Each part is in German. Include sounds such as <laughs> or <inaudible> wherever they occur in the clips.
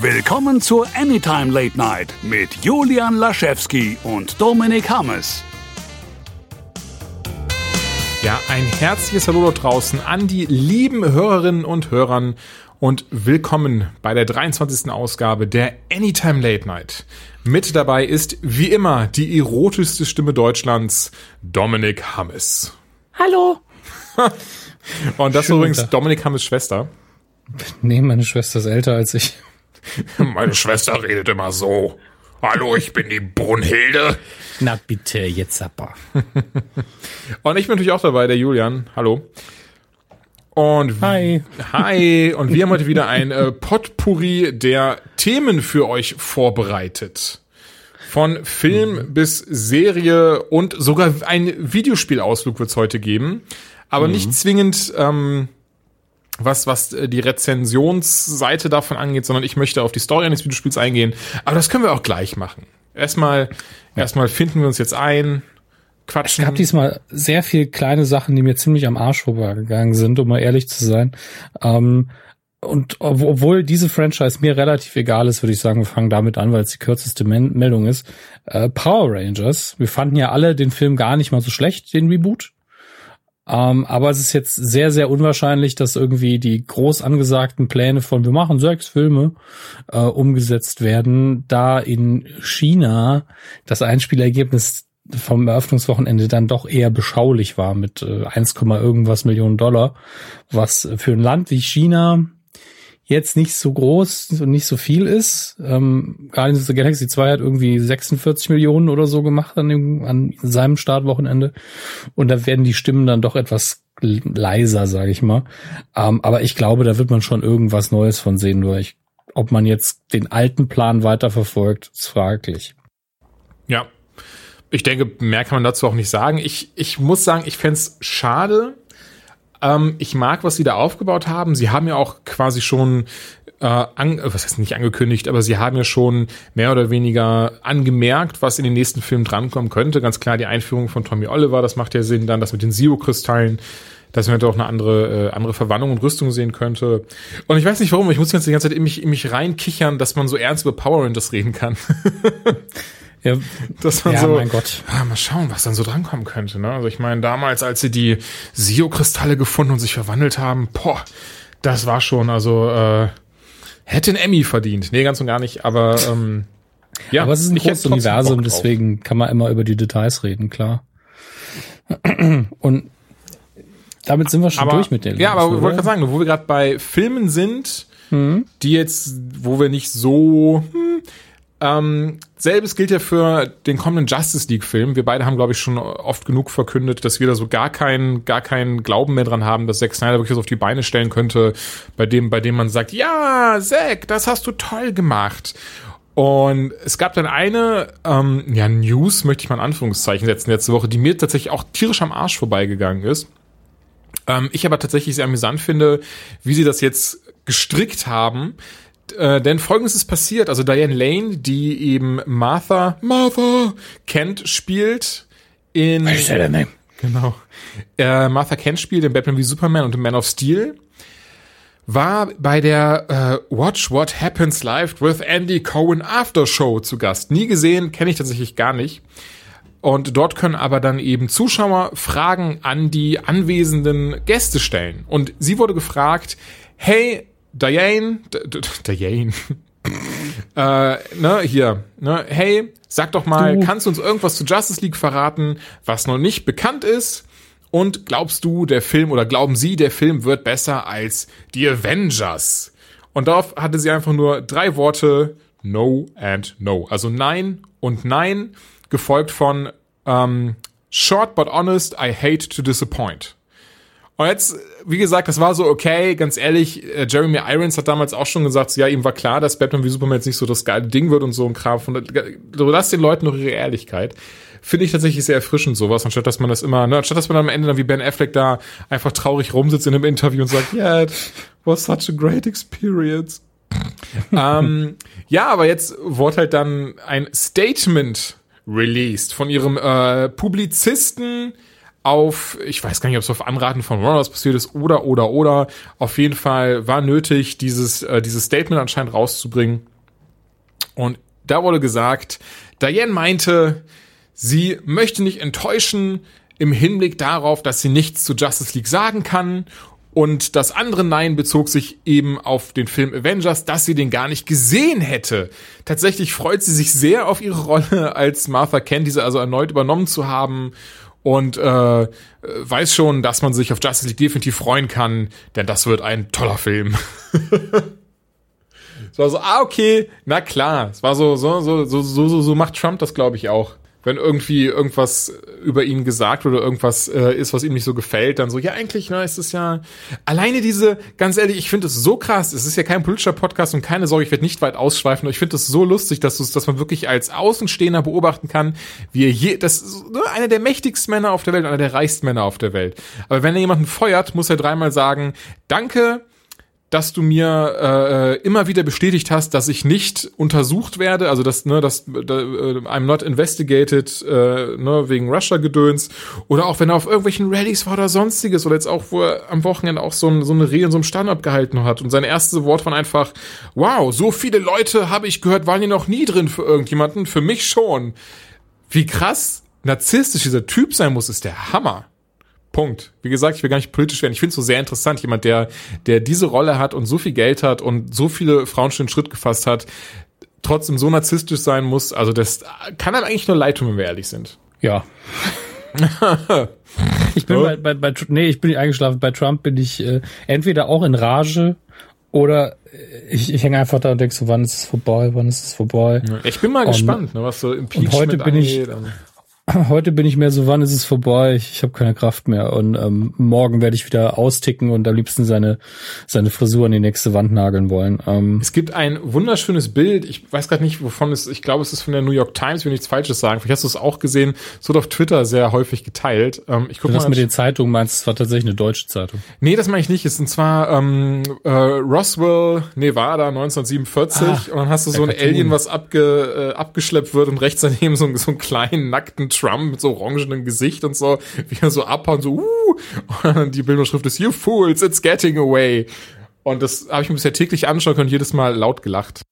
Willkommen zur Anytime Late Night mit Julian Laschewski und Dominik Hammes. Ja, ein herzliches Hallo da draußen an die lieben Hörerinnen und Hörern und willkommen bei der 23. Ausgabe der Anytime Late Night. Mit dabei ist wie immer die erotischste Stimme Deutschlands, Dominik Hammes. Hallo. <laughs> und das ist übrigens Dominik Hammes Schwester. Nee, meine Schwester ist älter als ich. <laughs> Meine Schwester redet immer so. Hallo, ich bin die Brunhilde. Na bitte, jetzt aber. <laughs> Und ich bin natürlich auch dabei, der Julian. Hallo. Und hi. Hi. <laughs> Und wir haben heute wieder ein äh, Potpourri der Themen für euch vorbereitet. Von Film mhm. bis Serie und sogar ein Videospielausflug wird es heute geben. Aber mhm. nicht zwingend ähm, was, was äh, die Rezensionsseite davon angeht, sondern ich möchte auf die Story eines Videospiels eingehen. Aber das können wir auch gleich machen. Erstmal, ja. erstmal finden wir uns jetzt ein, quatschen. Es gab diesmal sehr viel kleine Sachen, die mir ziemlich am Arsch vorbeigegangen sind, um mal ehrlich zu sein. Ähm, und obwohl diese Franchise mir relativ egal ist, würde ich sagen, wir fangen damit an, weil es die kürzeste Meldung ist. Äh, Power Rangers. Wir fanden ja alle den Film gar nicht mal so schlecht, den Reboot. Ähm, aber es ist jetzt sehr, sehr unwahrscheinlich, dass irgendwie die groß angesagten Pläne von wir machen sechs Filme äh, umgesetzt werden, da in China das Einspielergebnis vom Eröffnungswochenende dann doch eher beschaulich war mit äh, 1, irgendwas Millionen Dollar, was für ein Land wie China jetzt nicht so groß und nicht so viel ist. Ähm, Guardians of the Galaxy 2 hat irgendwie 46 Millionen oder so gemacht an, dem, an seinem Startwochenende. Und da werden die Stimmen dann doch etwas leiser, sage ich mal. Ähm, aber ich glaube, da wird man schon irgendwas Neues von sehen. Nur ich, ob man jetzt den alten Plan weiterverfolgt, ist fraglich. Ja. Ich denke, mehr kann man dazu auch nicht sagen. Ich, ich muss sagen, ich fände schade, ähm, ich mag, was sie da aufgebaut haben. Sie haben ja auch quasi schon äh, an, was heißt nicht angekündigt, aber sie haben ja schon mehr oder weniger angemerkt, was in den nächsten Filmen drankommen könnte. Ganz klar die Einführung von Tommy Oliver, das macht ja Sinn. Dann das mit den Zero-Kristallen, dass man da auch eine andere, äh, andere Verwandlung und Rüstung sehen könnte. Und ich weiß nicht warum, ich muss die ganze Zeit in mich, in mich reinkichern, dass man so ernst über Power Rangers reden kann. <laughs> Ja, dass man ja, so, mein Gott. Ja, mal schauen, was dann so drankommen könnte. Ne? Also ich meine, damals, als sie die Sio-Kristalle gefunden und sich verwandelt haben, boah, das war schon, also äh, hätte ein Emmy verdient. Nee, ganz und gar nicht, aber ähm, ja, aber es ist ein großes Universum, deswegen kann man immer über die Details reden, klar. Und damit sind wir schon aber, durch mit der Ja, aber ich wollte gerade sagen, wo wir gerade bei Filmen sind, hm? die jetzt, wo wir nicht so, hm, ähm, selbes gilt ja für den kommenden Justice League Film. Wir beide haben, glaube ich, schon oft genug verkündet, dass wir da so gar keinen, gar keinen Glauben mehr dran haben, dass Zack Snyder wirklich was auf die Beine stellen könnte, bei dem, bei dem man sagt, ja, Zack, das hast du toll gemacht. Und es gab dann eine ähm, ja, News, möchte ich mal in Anführungszeichen setzen, letzte Woche, die mir tatsächlich auch tierisch am Arsch vorbeigegangen ist. Ähm, ich aber tatsächlich sehr amüsant finde, wie sie das jetzt gestrickt haben, äh, denn folgendes ist passiert. Also Diane Lane, die eben Martha, Martha Kent spielt in. I said her name. Genau. Äh, Martha Kent spielt in Batman wie Superman und in Man of Steel. War bei der äh, Watch What Happens Live with Andy Cohen After Show zu Gast. Nie gesehen, kenne ich tatsächlich gar nicht. Und dort können aber dann eben Zuschauer Fragen an die anwesenden Gäste stellen. Und sie wurde gefragt, hey, Diane, Diane, <laughs> äh, ne, hier, ne, hey, sag doch mal, du. kannst du uns irgendwas zu Justice League verraten, was noch nicht bekannt ist? Und glaubst du, der Film oder glauben Sie, der Film wird besser als die Avengers? Und darauf hatte sie einfach nur drei Worte, no and no. Also nein und nein, gefolgt von ähm, short but honest, I hate to disappoint. Und jetzt, wie gesagt, das war so okay, ganz ehrlich, äh, Jeremy Irons hat damals auch schon gesagt, ja, ihm war klar, dass Batman wie Superman jetzt nicht so das geile Ding wird und so ein Kram. Von, so lass den Leuten noch ihre Ehrlichkeit. Finde ich tatsächlich sehr erfrischend sowas, anstatt dass man das immer, ne, anstatt dass man am Ende dann wie Ben Affleck da einfach traurig rumsitzt in einem Interview und sagt, yeah, it was such a great experience. <laughs> ähm, ja, aber jetzt wurde halt dann ein Statement released von ihrem äh, Publizisten, auf, ich weiß gar nicht, ob es auf Anraten von Warner passiert ist oder, oder, oder. Auf jeden Fall war nötig, dieses, äh, dieses Statement anscheinend rauszubringen. Und da wurde gesagt, Diane meinte, sie möchte nicht enttäuschen im Hinblick darauf, dass sie nichts zu Justice League sagen kann und das andere Nein bezog sich eben auf den Film Avengers, dass sie den gar nicht gesehen hätte. Tatsächlich freut sie sich sehr auf ihre Rolle als Martha Kent, diese also erneut übernommen zu haben und äh, weiß schon, dass man sich auf Justice League definitiv freuen kann, denn das wird ein toller Film. <laughs> es war so, ah, okay, na klar. Es war so, so, so, so, so, so macht Trump das, glaube ich, auch wenn irgendwie irgendwas über ihn gesagt oder irgendwas äh, ist, was ihm nicht so gefällt, dann so, ja, eigentlich, ne, ist es ja alleine diese, ganz ehrlich, ich finde es so krass, es ist ja kein politischer Podcast und keine Sorge, ich werde nicht weit ausschweifen, aber ich finde es so lustig, dass, dass man wirklich als Außenstehender beobachten kann, wie er je, das ist ne, einer der mächtigsten Männer auf der Welt, einer der reichsten Männer auf der Welt. Aber wenn er jemanden feuert, muss er dreimal sagen, danke, dass du mir äh, immer wieder bestätigt hast, dass ich nicht untersucht werde, also dass ne, dass äh, I'm not investigated äh, ne, wegen Russia Gedöns oder auch wenn er auf irgendwelchen Rallyes war oder sonstiges oder jetzt auch wo er am Wochenende auch so, ein, so eine Rede in so einem Stand abgehalten hat und sein erstes Wort waren einfach wow, so viele Leute habe ich gehört, waren hier noch nie drin für irgendjemanden, für mich schon. Wie krass narzisstisch dieser Typ sein muss, ist der Hammer. Punkt. Wie gesagt, ich will gar nicht politisch werden. Ich finde es so sehr interessant, jemand, der, der diese Rolle hat und so viel Geld hat und so viele Frauen schon den Schritt gefasst hat, trotzdem so narzisstisch sein muss. Also das kann einem eigentlich nur leid tun, wenn wir ehrlich sind. Ja. <laughs> ich bin bei, bei, bei, nee, ich bin nicht eingeschlafen. Bei Trump bin ich äh, entweder auch in Rage oder äh, ich, ich hänge einfach da und denke so, wann ist es vorbei, wann ist es vorbei. Ich bin mal und, gespannt, ne, was so Impeachment und heute bin angeht. Ich, <laughs> Heute bin ich mehr so, wann ist es vorbei? Ich, ich habe keine Kraft mehr. Und ähm, morgen werde ich wieder austicken und am liebsten seine, seine Frisur an die nächste Wand nageln wollen. Ähm, es gibt ein wunderschönes Bild. Ich weiß gerade nicht, wovon es Ich glaube, es ist von der New York Times, wenn ich nichts Falsches sagen. Vielleicht hast du es auch gesehen. Es wird auf Twitter sehr häufig geteilt. Ähm, ich guck mal, das mit den Zeitungen meinst, es war tatsächlich eine deutsche Zeitung. Nee, das meine ich nicht. Es ist und zwar ähm, äh, Roswell, Nevada, 1947. Ah, und dann hast du so ein Alien, was abge, äh, abgeschleppt wird und rechts daneben so, so einen kleinen, nackten Trump mit so orangenem Gesicht und so, wie er so abhaut und so, uh, <laughs> und die Bildungsschrift ist, you fools, it's getting away. Und das habe ich mir bisher täglich anschauen können, jedes Mal laut gelacht.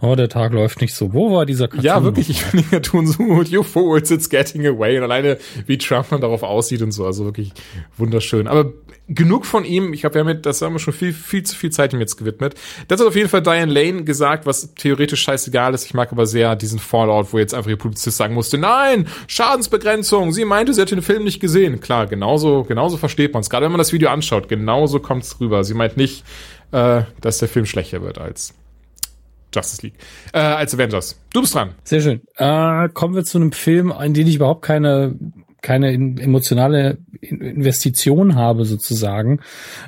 Oh, der Tag läuft nicht so. Wo war dieser Cartoon? Ja, wirklich, ich finde den Cartoon so <laughs> gut. You fools, it's getting away. Und alleine, wie Trump man darauf aussieht und so, also wirklich wunderschön. Aber genug von ihm. Ich glaube, wir haben mit, das haben wir schon viel, viel zu viel Zeit ihm jetzt gewidmet. Das hat auf jeden Fall Diane Lane gesagt, was theoretisch scheißegal ist. Ich mag aber sehr diesen Fallout, wo jetzt einfach ihr Publizist sagen musste, nein, Schadensbegrenzung. Sie meinte, sie hätte den Film nicht gesehen. Klar, genauso, genauso versteht man es. Gerade wenn man das Video anschaut, genauso kommt es rüber. Sie meint nicht, äh, dass der Film schlechter wird als Justice League, äh, als Avengers. Du bist dran. Sehr schön. Äh, kommen wir zu einem Film, in den ich überhaupt keine keine emotionale Investition habe sozusagen.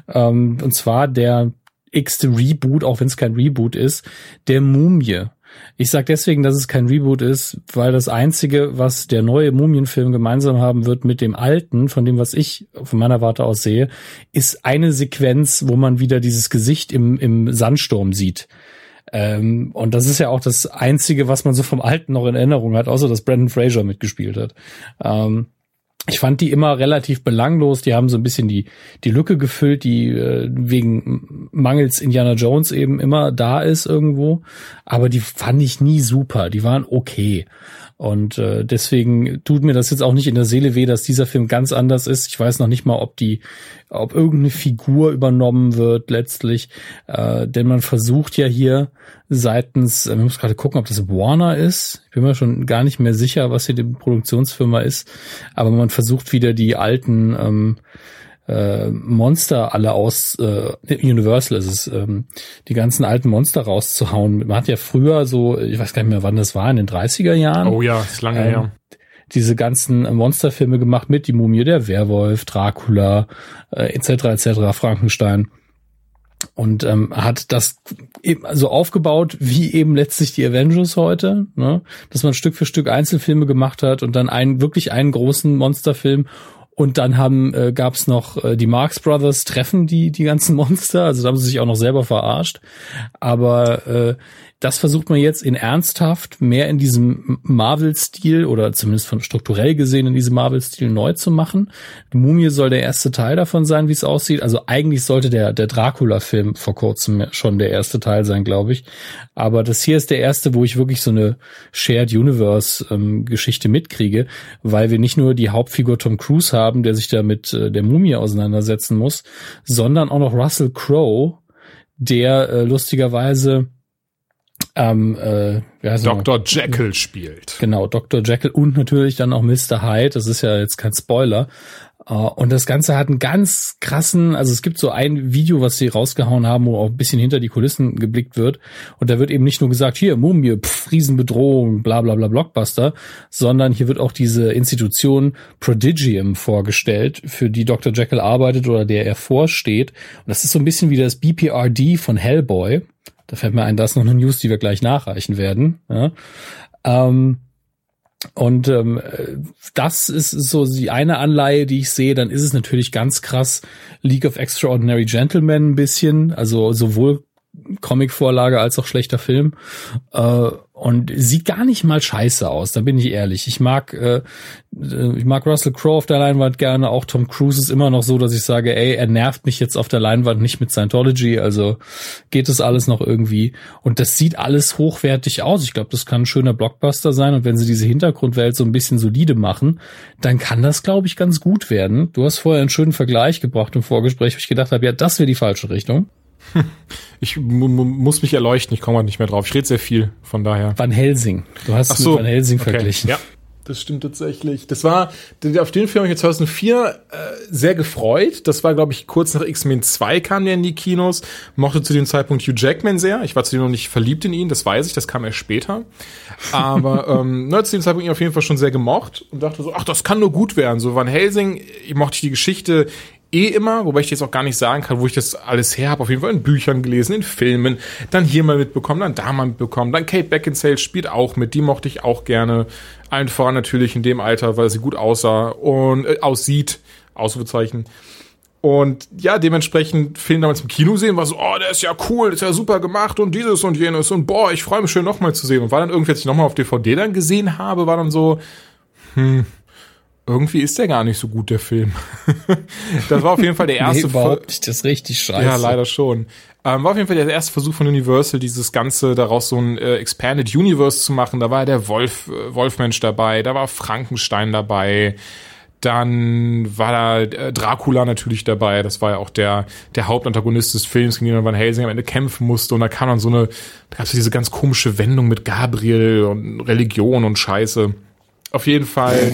Ähm, und zwar der x-te Reboot, auch wenn es kein Reboot ist, der Mumie. Ich sage deswegen, dass es kein Reboot ist, weil das Einzige, was der neue Mumienfilm gemeinsam haben wird mit dem alten, von dem, was ich von meiner Warte aus sehe, ist eine Sequenz, wo man wieder dieses Gesicht im, im Sandsturm sieht. Ähm, und das ist ja auch das Einzige, was man so vom Alten noch in Erinnerung hat, außer dass Brandon Fraser mitgespielt hat. Ähm, ich fand die immer relativ belanglos. Die haben so ein bisschen die, die Lücke gefüllt, die äh, wegen mangels Indiana Jones eben immer da ist irgendwo. Aber die fand ich nie super. Die waren okay. Und äh, deswegen tut mir das jetzt auch nicht in der Seele weh, dass dieser Film ganz anders ist. Ich weiß noch nicht mal, ob die, ob irgendeine Figur übernommen wird letztlich. Äh, denn man versucht ja hier seitens, äh, wir müssen gerade gucken, ob das Warner ist. Ich bin mir schon gar nicht mehr sicher, was hier die Produktionsfirma ist. Aber man versucht wieder die alten ähm, äh, Monster alle aus, äh, Universal ist es, ähm, die ganzen alten Monster rauszuhauen. Man hat ja früher so, ich weiß gar nicht mehr, wann das war, in den 30er Jahren. Oh ja, ist lange ähm, her. Diese ganzen Monsterfilme gemacht mit Die Mumie, der Werwolf, Dracula, äh, etc. etc. Frankenstein und ähm, hat das eben so aufgebaut wie eben letztlich die Avengers heute, ne? dass man Stück für Stück Einzelfilme gemacht hat und dann einen wirklich einen großen Monsterfilm Und dann haben äh, gab es noch äh, die Marx Brothers treffen die die ganzen Monster, also da haben sie sich auch noch selber verarscht. Aber äh, das versucht man jetzt in ernsthaft mehr in diesem Marvel-Stil oder zumindest von strukturell gesehen in diesem Marvel-Stil neu zu machen. Die Mumie soll der erste Teil davon sein, wie es aussieht. Also eigentlich sollte der, der Dracula-Film vor kurzem schon der erste Teil sein, glaube ich. Aber das hier ist der erste, wo ich wirklich so eine Shared Universe-Geschichte ähm, mitkriege, weil wir nicht nur die Hauptfigur Tom Cruise haben, der sich da mit äh, der Mumie auseinandersetzen muss, sondern auch noch Russell Crowe, der äh, lustigerweise ähm, äh, Dr. Jekyll spielt. Genau, Dr. Jekyll und natürlich dann auch Mr. Hyde. Das ist ja jetzt kein Spoiler. Uh, und das Ganze hat einen ganz krassen, also es gibt so ein Video, was sie rausgehauen haben, wo auch ein bisschen hinter die Kulissen geblickt wird. Und da wird eben nicht nur gesagt, hier, Mumie, pff, Riesenbedrohung, bla bla bla Blockbuster, sondern hier wird auch diese Institution Prodigium vorgestellt, für die Dr. Jekyll arbeitet oder der er vorsteht. Und das ist so ein bisschen wie das BPRD von Hellboy. Da fällt mir ein, das ist noch eine News, die wir gleich nachreichen werden. Ja. Ähm, und ähm, das ist so die eine Anleihe, die ich sehe. Dann ist es natürlich ganz krass League of Extraordinary Gentlemen ein bisschen. Also sowohl Comicvorlage als auch schlechter Film. Äh, und sieht gar nicht mal scheiße aus, da bin ich ehrlich. Ich mag, äh, ich mag Russell Crowe auf der Leinwand gerne, auch Tom Cruise ist immer noch so, dass ich sage, ey, er nervt mich jetzt auf der Leinwand nicht mit Scientology, also geht es alles noch irgendwie. Und das sieht alles hochwertig aus. Ich glaube, das kann ein schöner Blockbuster sein. Und wenn sie diese Hintergrundwelt so ein bisschen solide machen, dann kann das, glaube ich, ganz gut werden. Du hast vorher einen schönen Vergleich gebracht im Vorgespräch, wo ich gedacht habe, ja, das wäre die falsche Richtung. <laughs> Ich muss mich erleuchten, ich komme halt nicht mehr drauf. Ich rede sehr viel, von daher. Van Helsing. Du hast Ach so, mit Van Helsing okay. verglichen. Ja, das stimmt tatsächlich. Das war, auf den Film habe ich 2004 äh, sehr gefreut. Das war, glaube ich, kurz nach X-Men 2 kam der in die Kinos. Mochte zu dem Zeitpunkt Hugh Jackman sehr. Ich war zu dem noch nicht verliebt in ihn, das weiß ich, das kam erst später. Aber <laughs> ähm, ne, zu dem Zeitpunkt ihn auf jeden Fall schon sehr gemocht und dachte so, ach, das kann nur gut werden. So Van Helsing, ich mochte die Geschichte eh immer, wobei ich jetzt auch gar nicht sagen kann, wo ich das alles her habe. Auf jeden Fall in Büchern gelesen, in Filmen, dann hier mal mitbekommen, dann da mal mitbekommen. Dann Kate Beckinsale spielt auch mit, die mochte ich auch gerne. Allen voran natürlich in dem Alter, weil sie gut aussah und äh, aussieht, Ausrufezeichen. Und ja, dementsprechend Film damals im Kino sehen, war so, oh, der ist ja cool, ist ja super gemacht und dieses und jenes und boah, ich freue mich schön nochmal zu sehen. Und war dann irgendwie, als ich nochmal auf DVD dann gesehen habe, war dann so, hm, irgendwie ist der gar nicht so gut, der Film. <laughs> das war auf jeden Fall der erste nee, überhaupt nicht, das ist richtig scheiße. Ja, leider schon. Ähm, war auf jeden Fall der erste Versuch von Universal, dieses Ganze daraus so ein äh, Expanded Universe zu machen. Da war der Wolf, äh, Wolfmensch dabei, da war Frankenstein dabei, dann war da äh, Dracula natürlich dabei. Das war ja auch der, der Hauptantagonist des Films, gegen den Van Helsing am Ende kämpfen musste. Und da kam dann so eine, da gab es diese ganz komische Wendung mit Gabriel und Religion und Scheiße. Auf jeden Fall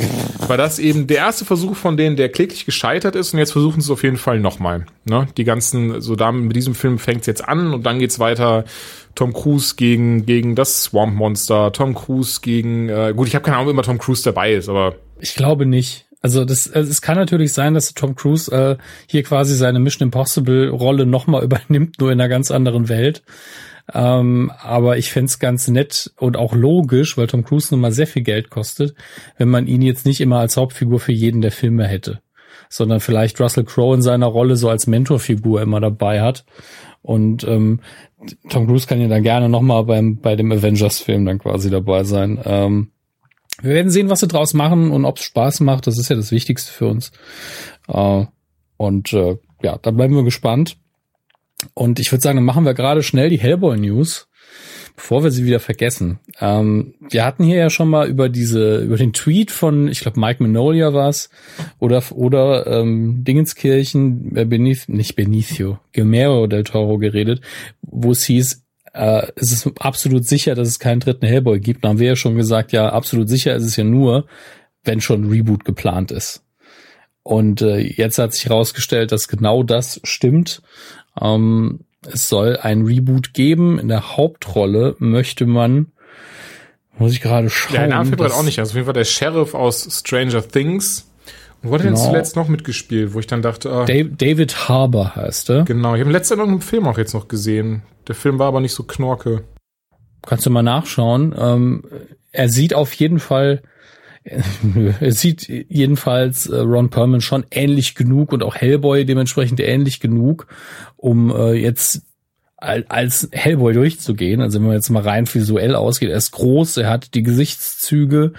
war das eben der erste Versuch von denen, der kläglich gescheitert ist und jetzt versuchen sie es auf jeden Fall nochmal. Ne? Die ganzen, so da mit diesem Film fängt es jetzt an und dann geht's weiter. Tom Cruise gegen, gegen das Swamp Monster, Tom Cruise gegen, äh, gut, ich habe keine Ahnung, ob immer Tom Cruise dabei ist, aber. Ich glaube nicht. Also das, also es kann natürlich sein, dass Tom Cruise äh, hier quasi seine Mission Impossible Rolle nochmal übernimmt, nur in einer ganz anderen Welt. Ähm, aber ich fände ganz nett und auch logisch, weil Tom Cruise nun mal sehr viel Geld kostet, wenn man ihn jetzt nicht immer als Hauptfigur für jeden der Filme hätte, sondern vielleicht Russell Crowe in seiner Rolle so als Mentorfigur immer dabei hat. Und ähm, Tom Cruise kann ja dann gerne nochmal beim bei dem Avengers-Film dann quasi dabei sein. Ähm, wir werden sehen, was sie draus machen und ob es Spaß macht. Das ist ja das Wichtigste für uns. Äh, und äh, ja, da bleiben wir gespannt. Und ich würde sagen, dann machen wir gerade schnell die Hellboy News, bevor wir sie wieder vergessen. Ähm, wir hatten hier ja schon mal über diese, über den Tweet von, ich glaube, Mike Manolia war's oder oder ähm, Dingenskirchen, äh, Benith, nicht Benicio, Guillermo del Toro geredet, wo es hieß, äh, es ist absolut sicher, dass es keinen dritten Hellboy gibt. Da haben wir ja schon gesagt, ja, absolut sicher ist es ja nur, wenn schon Reboot geplant ist. Und äh, jetzt hat sich herausgestellt, dass genau das stimmt. Ähm, es soll ein Reboot geben. In der Hauptrolle möchte man, muss ich gerade schauen. Ja, der Name fällt auch nicht. Also auf jeden Fall der Sheriff aus Stranger Things. Und wo hat er genau. denn zuletzt noch mitgespielt, wo ich dann dachte, ah, David Harbour heißt er. Genau, ich habe letztes Jahr noch einen Film auch jetzt noch gesehen. Der Film war aber nicht so knorke. Kannst du mal nachschauen. Ähm, er sieht auf jeden Fall <laughs> es sieht jedenfalls äh, Ron Perlman schon ähnlich genug und auch Hellboy dementsprechend ähnlich genug, um äh, jetzt als Hellboy durchzugehen. Also wenn man jetzt mal rein visuell ausgeht, er ist groß, er hat die Gesichtszüge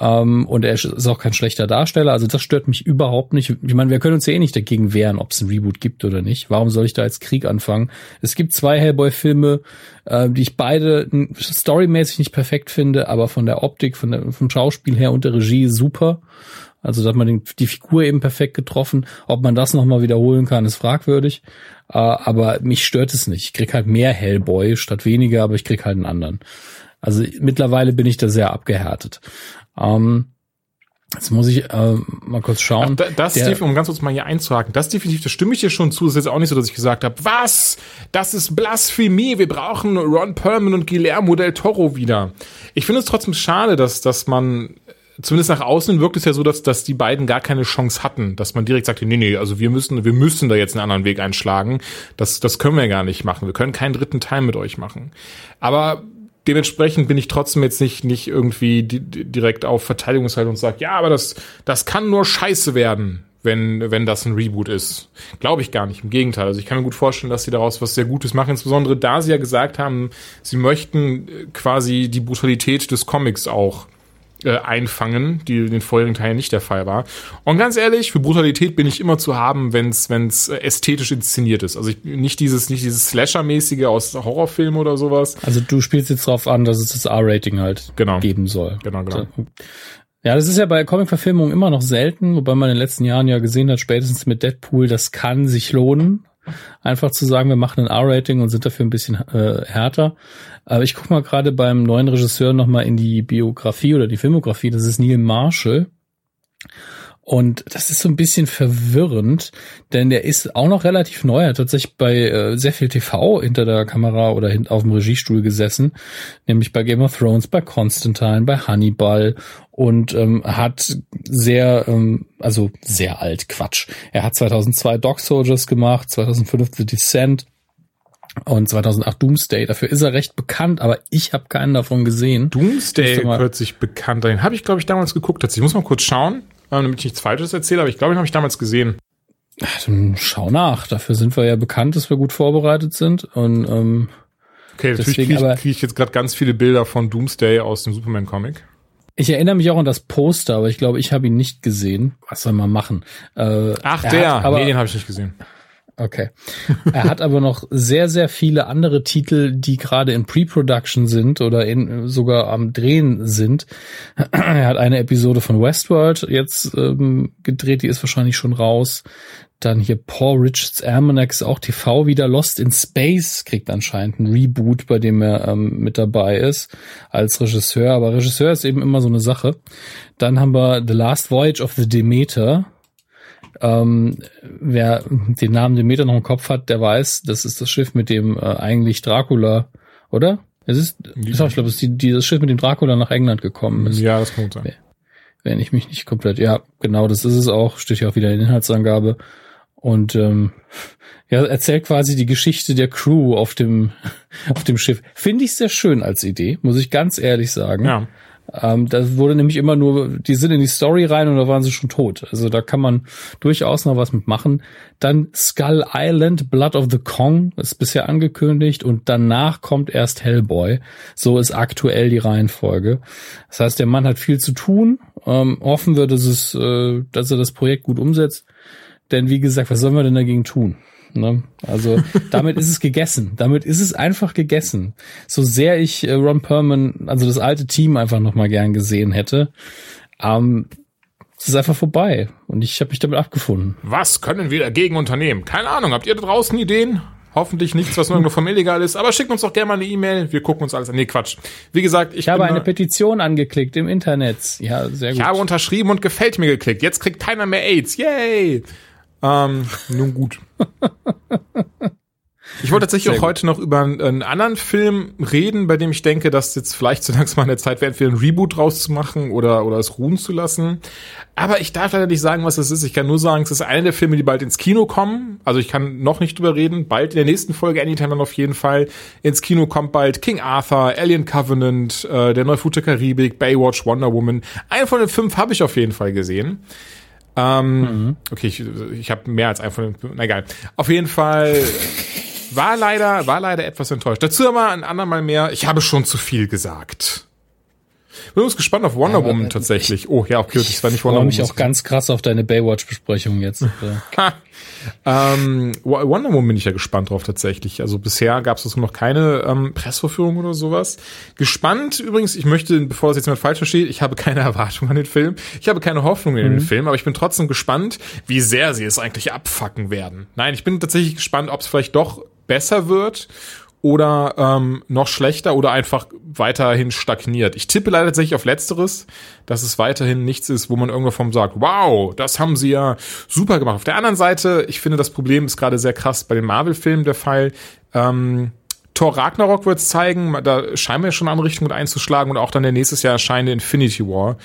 ähm, und er ist auch kein schlechter Darsteller. Also das stört mich überhaupt nicht. Ich meine, wir können uns ja eh nicht dagegen wehren, ob es ein Reboot gibt oder nicht. Warum soll ich da als Krieg anfangen? Es gibt zwei Hellboy-Filme, äh, die ich beide storymäßig nicht perfekt finde, aber von der Optik, von der, vom Schauspiel her und der Regie super. Also da hat man den, die Figur eben perfekt getroffen. Ob man das nochmal wiederholen kann, ist fragwürdig. Äh, aber mich stört es nicht. Ich krieg halt mehr Hellboy statt weniger, aber ich krieg halt einen anderen. Also mittlerweile bin ich da sehr abgehärtet. Ähm, Jetzt muss ich äh, mal kurz schauen. Ach, das, der, um ganz kurz mal hier einzuhaken, das definitiv, das stimme ich dir schon zu. Es ist jetzt auch nicht so, dass ich gesagt habe, was? Das ist Blasphemie. Wir brauchen Ron Perlman und Guillermo del Toro wieder. Ich finde es trotzdem schade, dass, dass man zumindest nach außen wirkt es ja so, dass, dass die beiden gar keine Chance hatten, dass man direkt sagte, nee, nee, also wir müssen, wir müssen da jetzt einen anderen Weg einschlagen. Das, das können wir gar nicht machen. Wir können keinen dritten Teil mit euch machen. Aber dementsprechend bin ich trotzdem jetzt nicht, nicht irgendwie direkt auf Verteidigungsseite und sage, ja, aber das, das kann nur scheiße werden, wenn, wenn das ein Reboot ist. Glaube ich gar nicht. Im Gegenteil. Also ich kann mir gut vorstellen, dass sie daraus was sehr Gutes machen. Insbesondere da sie ja gesagt haben, sie möchten quasi die Brutalität des Comics auch äh, einfangen, die den vorherigen Teil nicht der Fall war. Und ganz ehrlich, für Brutalität bin ich immer zu haben, wenn es äh, ästhetisch inszeniert ist. Also ich, nicht dieses nicht dieses Slasher-mäßige aus Horrorfilmen oder sowas. Also du spielst jetzt drauf an, dass es das R-Rating halt genau. geben soll. Genau, genau. Ja, das ist ja bei Comic-Verfilmungen immer noch selten, wobei man in den letzten Jahren ja gesehen hat, spätestens mit Deadpool, das kann sich lohnen. Einfach zu sagen, wir machen ein R-Rating und sind dafür ein bisschen äh, härter. Aber ich gucke mal gerade beim neuen Regisseur nochmal in die Biografie oder die Filmografie. Das ist Neil Marshall. Und das ist so ein bisschen verwirrend, denn der ist auch noch relativ neu. Er hat tatsächlich bei äh, sehr viel TV hinter der Kamera oder hin, auf dem Regiestuhl gesessen, nämlich bei Game of Thrones, bei Constantine, bei Hannibal und ähm, hat sehr, ähm, also sehr alt, Quatsch. Er hat 2002 Dog Soldiers gemacht, 2005 The Descent, und 2008 Doomsday. Dafür ist er recht bekannt, aber ich habe keinen davon gesehen. Doomsday hört sich bekannt an. Habe ich, glaube ich, damals geguckt. Ich muss mal kurz schauen damit ich nichts Falsches erzähle, aber ich glaube, den habe ich damals gesehen. Ach, dann schau nach. Dafür sind wir ja bekannt, dass wir gut vorbereitet sind. Und ähm, okay, natürlich kriege ich, krieg ich jetzt gerade ganz viele Bilder von Doomsday aus dem Superman-Comic. Ich erinnere mich auch an das Poster, aber ich glaube, ich habe ihn nicht gesehen. Was soll man machen? Äh, Ach, der. Hat, aber, nee, den habe ich nicht gesehen. Okay. er hat aber noch sehr, sehr viele andere Titel, die gerade in Pre-Production sind oder in, sogar am Drehen sind. er hat eine Episode von Westworld jetzt ähm, gedreht, die ist wahrscheinlich schon raus. Dann hier Paul Richards Almanac auch TV wieder. Lost in Space kriegt anscheinend ein Reboot, bei dem er ähm, mit dabei ist als Regisseur. Aber Regisseur ist eben immer so eine Sache. Dann haben wir The Last Voyage of the Demeter ähm, wer den Namen Demeter noch im Kopf hat, der weiß, das ist das Schiff, mit dem äh, eigentlich Dracula, oder? Es ist, ich glaube, es ist die, dieses Schiff, mit dem Dracula nach England gekommen ist. Ja, das kann sein. Wenn ich mich nicht komplett, ja, genau, das ist es auch, steht ja auch wieder in der Inhaltsangabe. Und ähm, ja, erzählt quasi die Geschichte der Crew auf dem <laughs> auf dem Schiff. Finde ich sehr schön als Idee, muss ich ganz ehrlich sagen. Ja. Ähm, da wurde nämlich immer nur, die sind in die Story rein und da waren sie schon tot. Also da kann man durchaus noch was mitmachen. Dann Skull Island, Blood of the Kong ist bisher angekündigt und danach kommt erst Hellboy. So ist aktuell die Reihenfolge. Das heißt, der Mann hat viel zu tun. Ähm, hoffen wir, dass es, äh, dass er das Projekt gut umsetzt. Denn wie gesagt, was sollen wir denn dagegen tun? Ne? Also damit ist es gegessen. Damit ist es einfach gegessen. So sehr ich äh, Ron Perlman, also das alte Team einfach noch mal gern gesehen hätte, ähm, es ist einfach vorbei und ich habe mich damit abgefunden. Was können wir dagegen unternehmen? Keine Ahnung. Habt ihr da draußen Ideen? Hoffentlich nichts, was nur vom illegal ist. Aber schickt uns doch gerne mal eine E-Mail. Wir gucken uns alles an. Nee, Quatsch. Wie gesagt, ich, ich habe eine Petition angeklickt im Internet. Ja, sehr gut. Ich habe unterschrieben und gefällt mir geklickt. Jetzt kriegt keiner mehr AIDS. Yay! Ähm, nun gut. Ich wollte tatsächlich auch heute noch über einen, anderen Film reden, bei dem ich denke, dass jetzt vielleicht so langsam mal eine Zeit wäre, entweder ein Reboot rauszumachen oder, oder es ruhen zu lassen. Aber ich darf leider nicht sagen, was es ist. Ich kann nur sagen, es ist einer der Filme, die bald ins Kino kommen. Also ich kann noch nicht drüber reden. Bald in der nächsten Folge, Anytime dann auf jeden Fall. Ins Kino kommt bald King Arthur, Alien Covenant, äh, der Neufute Karibik, Baywatch, Wonder Woman. Einen von den fünf habe ich auf jeden Fall gesehen. Ähm, mhm. Okay, ich, ich habe mehr als einen von den, na egal. Auf jeden Fall war leider, war leider etwas enttäuscht. Dazu aber ein andermal mehr. Ich habe schon zu viel gesagt. Bin uns gespannt auf Wonder ja, Woman tatsächlich. oh ja, okay, das war nicht Wonder Woman. Ich freue mich auch ganz krass auf deine Baywatch-Besprechung jetzt. <laughs> ähm, Wonder Woman bin ich ja gespannt drauf tatsächlich. Also bisher gab es noch keine ähm, Pressvorführung oder sowas. Gespannt übrigens, ich möchte, bevor das jetzt jemand falsch versteht, ich habe keine <laughs> Erwartung an den Film. Ich habe keine Hoffnung in mhm. den Film, aber ich bin trotzdem gespannt, wie sehr sie es eigentlich abfacken werden. Nein, ich bin tatsächlich gespannt, ob es vielleicht doch besser wird oder ähm, noch schlechter oder einfach weiterhin stagniert. Ich tippe leider tatsächlich auf Letzteres, dass es weiterhin nichts ist, wo man irgendwo vom sagt, wow, das haben sie ja super gemacht. Auf der anderen Seite, ich finde, das Problem ist gerade sehr krass bei den Marvel-Filmen der Fall. Ähm, Thor Ragnarok wird zeigen, da scheinen wir schon andere Richtung mit einzuschlagen und auch dann der nächstes Jahr erscheinende Infinity War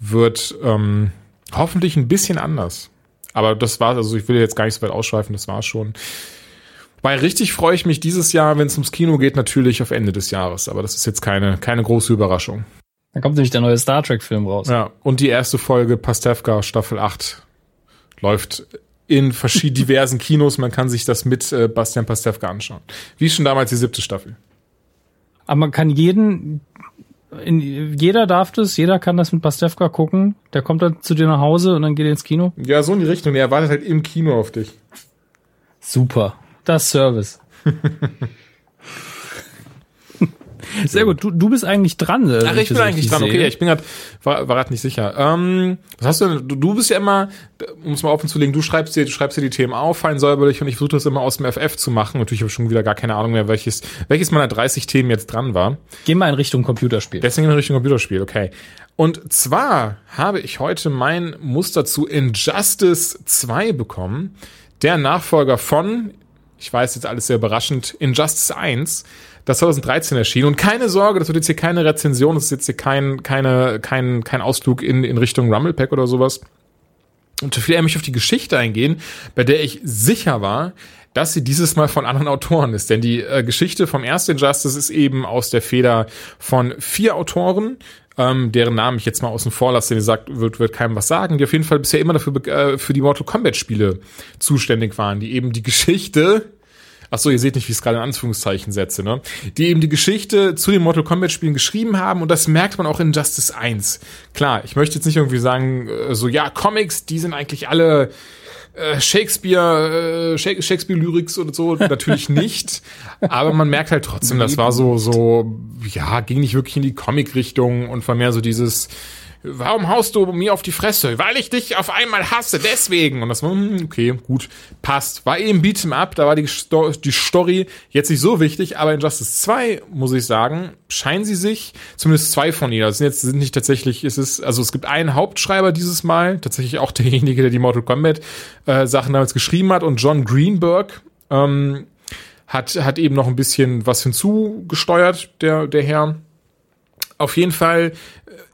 wird ähm, hoffentlich ein bisschen anders. Aber das war, also ich will jetzt gar nicht so weit ausschweifen, das war schon. Weil richtig freue ich mich dieses Jahr, wenn es ums Kino geht, natürlich auf Ende des Jahres. Aber das ist jetzt keine, keine große Überraschung. Da kommt nämlich der neue Star Trek-Film raus. Ja, und die erste Folge Pastewka Staffel 8 läuft in verschiedenen <laughs> diversen Kinos. Man kann sich das mit äh, Bastian Pastewka anschauen. Wie schon damals die siebte Staffel. Aber man kann jeden, in, jeder darf das, jeder kann das mit Pastewka gucken. Der kommt dann zu dir nach Hause und dann geht er ins Kino. Ja, so in die Richtung. Er wartet halt im Kino auf dich. Super das Service. Sehr gut. Du, du bist eigentlich dran. Äh, Ach, ich bin eigentlich dran. Sehe. Okay, ich bin grad, war, war grad nicht sicher. Ähm, was hast du denn? Du, du bist ja immer, um es mal offen zu legen, du schreibst dir, du schreibst dir die Themen auf, fein säuberlich und ich versuche das immer aus dem FF zu machen. Natürlich habe ich schon wieder gar keine Ahnung mehr, welches, welches meiner 30 Themen jetzt dran war. Geh mal in Richtung Computerspiel. Deswegen in Richtung Computerspiel, okay. Und zwar habe ich heute mein Muster zu Injustice 2 bekommen. Der Nachfolger von, ich weiß jetzt alles sehr überraschend, Injustice 1, das 2013 erschien. Und keine Sorge, das wird jetzt hier keine Rezension, das ist jetzt hier kein, keine, kein, kein Ausflug in, in Richtung Rumblepack oder sowas. Und viel eher mich auf die Geschichte eingehen, bei der ich sicher war, dass sie dieses Mal von anderen Autoren ist. Denn die äh, Geschichte vom ersten Injustice ist eben aus der Feder von vier Autoren, ähm, deren Namen ich jetzt mal außen vor lasse, die sagt, wird, wird keinem was sagen, die auf jeden Fall bisher immer dafür äh, für die Mortal Kombat Spiele zuständig waren, die eben die Geschichte Ach so, ihr seht nicht, wie ich es gerade in Anführungszeichen setze, ne? Die eben die Geschichte zu den Mortal Kombat Spielen geschrieben haben und das merkt man auch in Justice 1. Klar, ich möchte jetzt nicht irgendwie sagen, äh, so ja, Comics, die sind eigentlich alle äh, Shakespeare, äh, Shakespeare-Lyrics und so, natürlich <laughs> nicht. aber man merkt halt trotzdem, das war so, so, ja, ging nicht wirklich in die Comic-Richtung und war mehr so dieses, warum haust du mir auf die Fresse? Weil ich dich auf einmal hasse, deswegen. Und das war, hm, okay, gut, passt. War eben Beat'em Up, da war die, die Story jetzt nicht so wichtig, aber in Justice 2, muss ich sagen, scheinen sie sich, zumindest zwei von ihnen, das sind jetzt sind nicht tatsächlich, es ist, also es gibt einen Hauptschreiber dieses Mal, tatsächlich auch <laughs> derjenige, der die Mortal Kombat äh, Sachen damals geschrieben hat und John Greenberg, ähm, hat, hat eben noch ein bisschen was hinzugesteuert, der, der Herr. Auf jeden Fall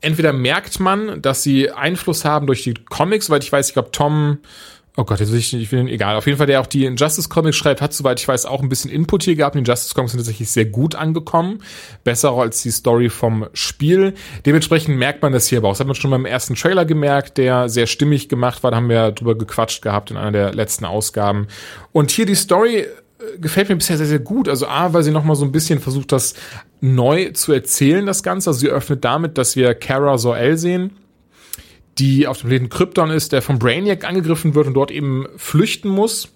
entweder merkt man, dass sie Einfluss haben durch die Comics, weil ich weiß, ich glaube, Tom, oh Gott, jetzt will ich, ich will egal. Auf jeden Fall, der auch die Injustice Comics schreibt, hat, soweit ich weiß, auch ein bisschen Input hier gehabt. Die Injustice Comics sind tatsächlich sehr gut angekommen. Besser als die Story vom Spiel. Dementsprechend merkt man das hier aber auch. Das hat man schon beim ersten Trailer gemerkt, der sehr stimmig gemacht war. Da haben wir drüber gequatscht gehabt in einer der letzten Ausgaben. Und hier die Story gefällt mir bisher sehr, sehr gut. Also A, weil sie nochmal so ein bisschen versucht, das neu zu erzählen, das Ganze. Also sie öffnet damit, dass wir Kara Zor-El sehen, die auf dem Planeten Krypton ist, der vom Brainiac angegriffen wird und dort eben flüchten muss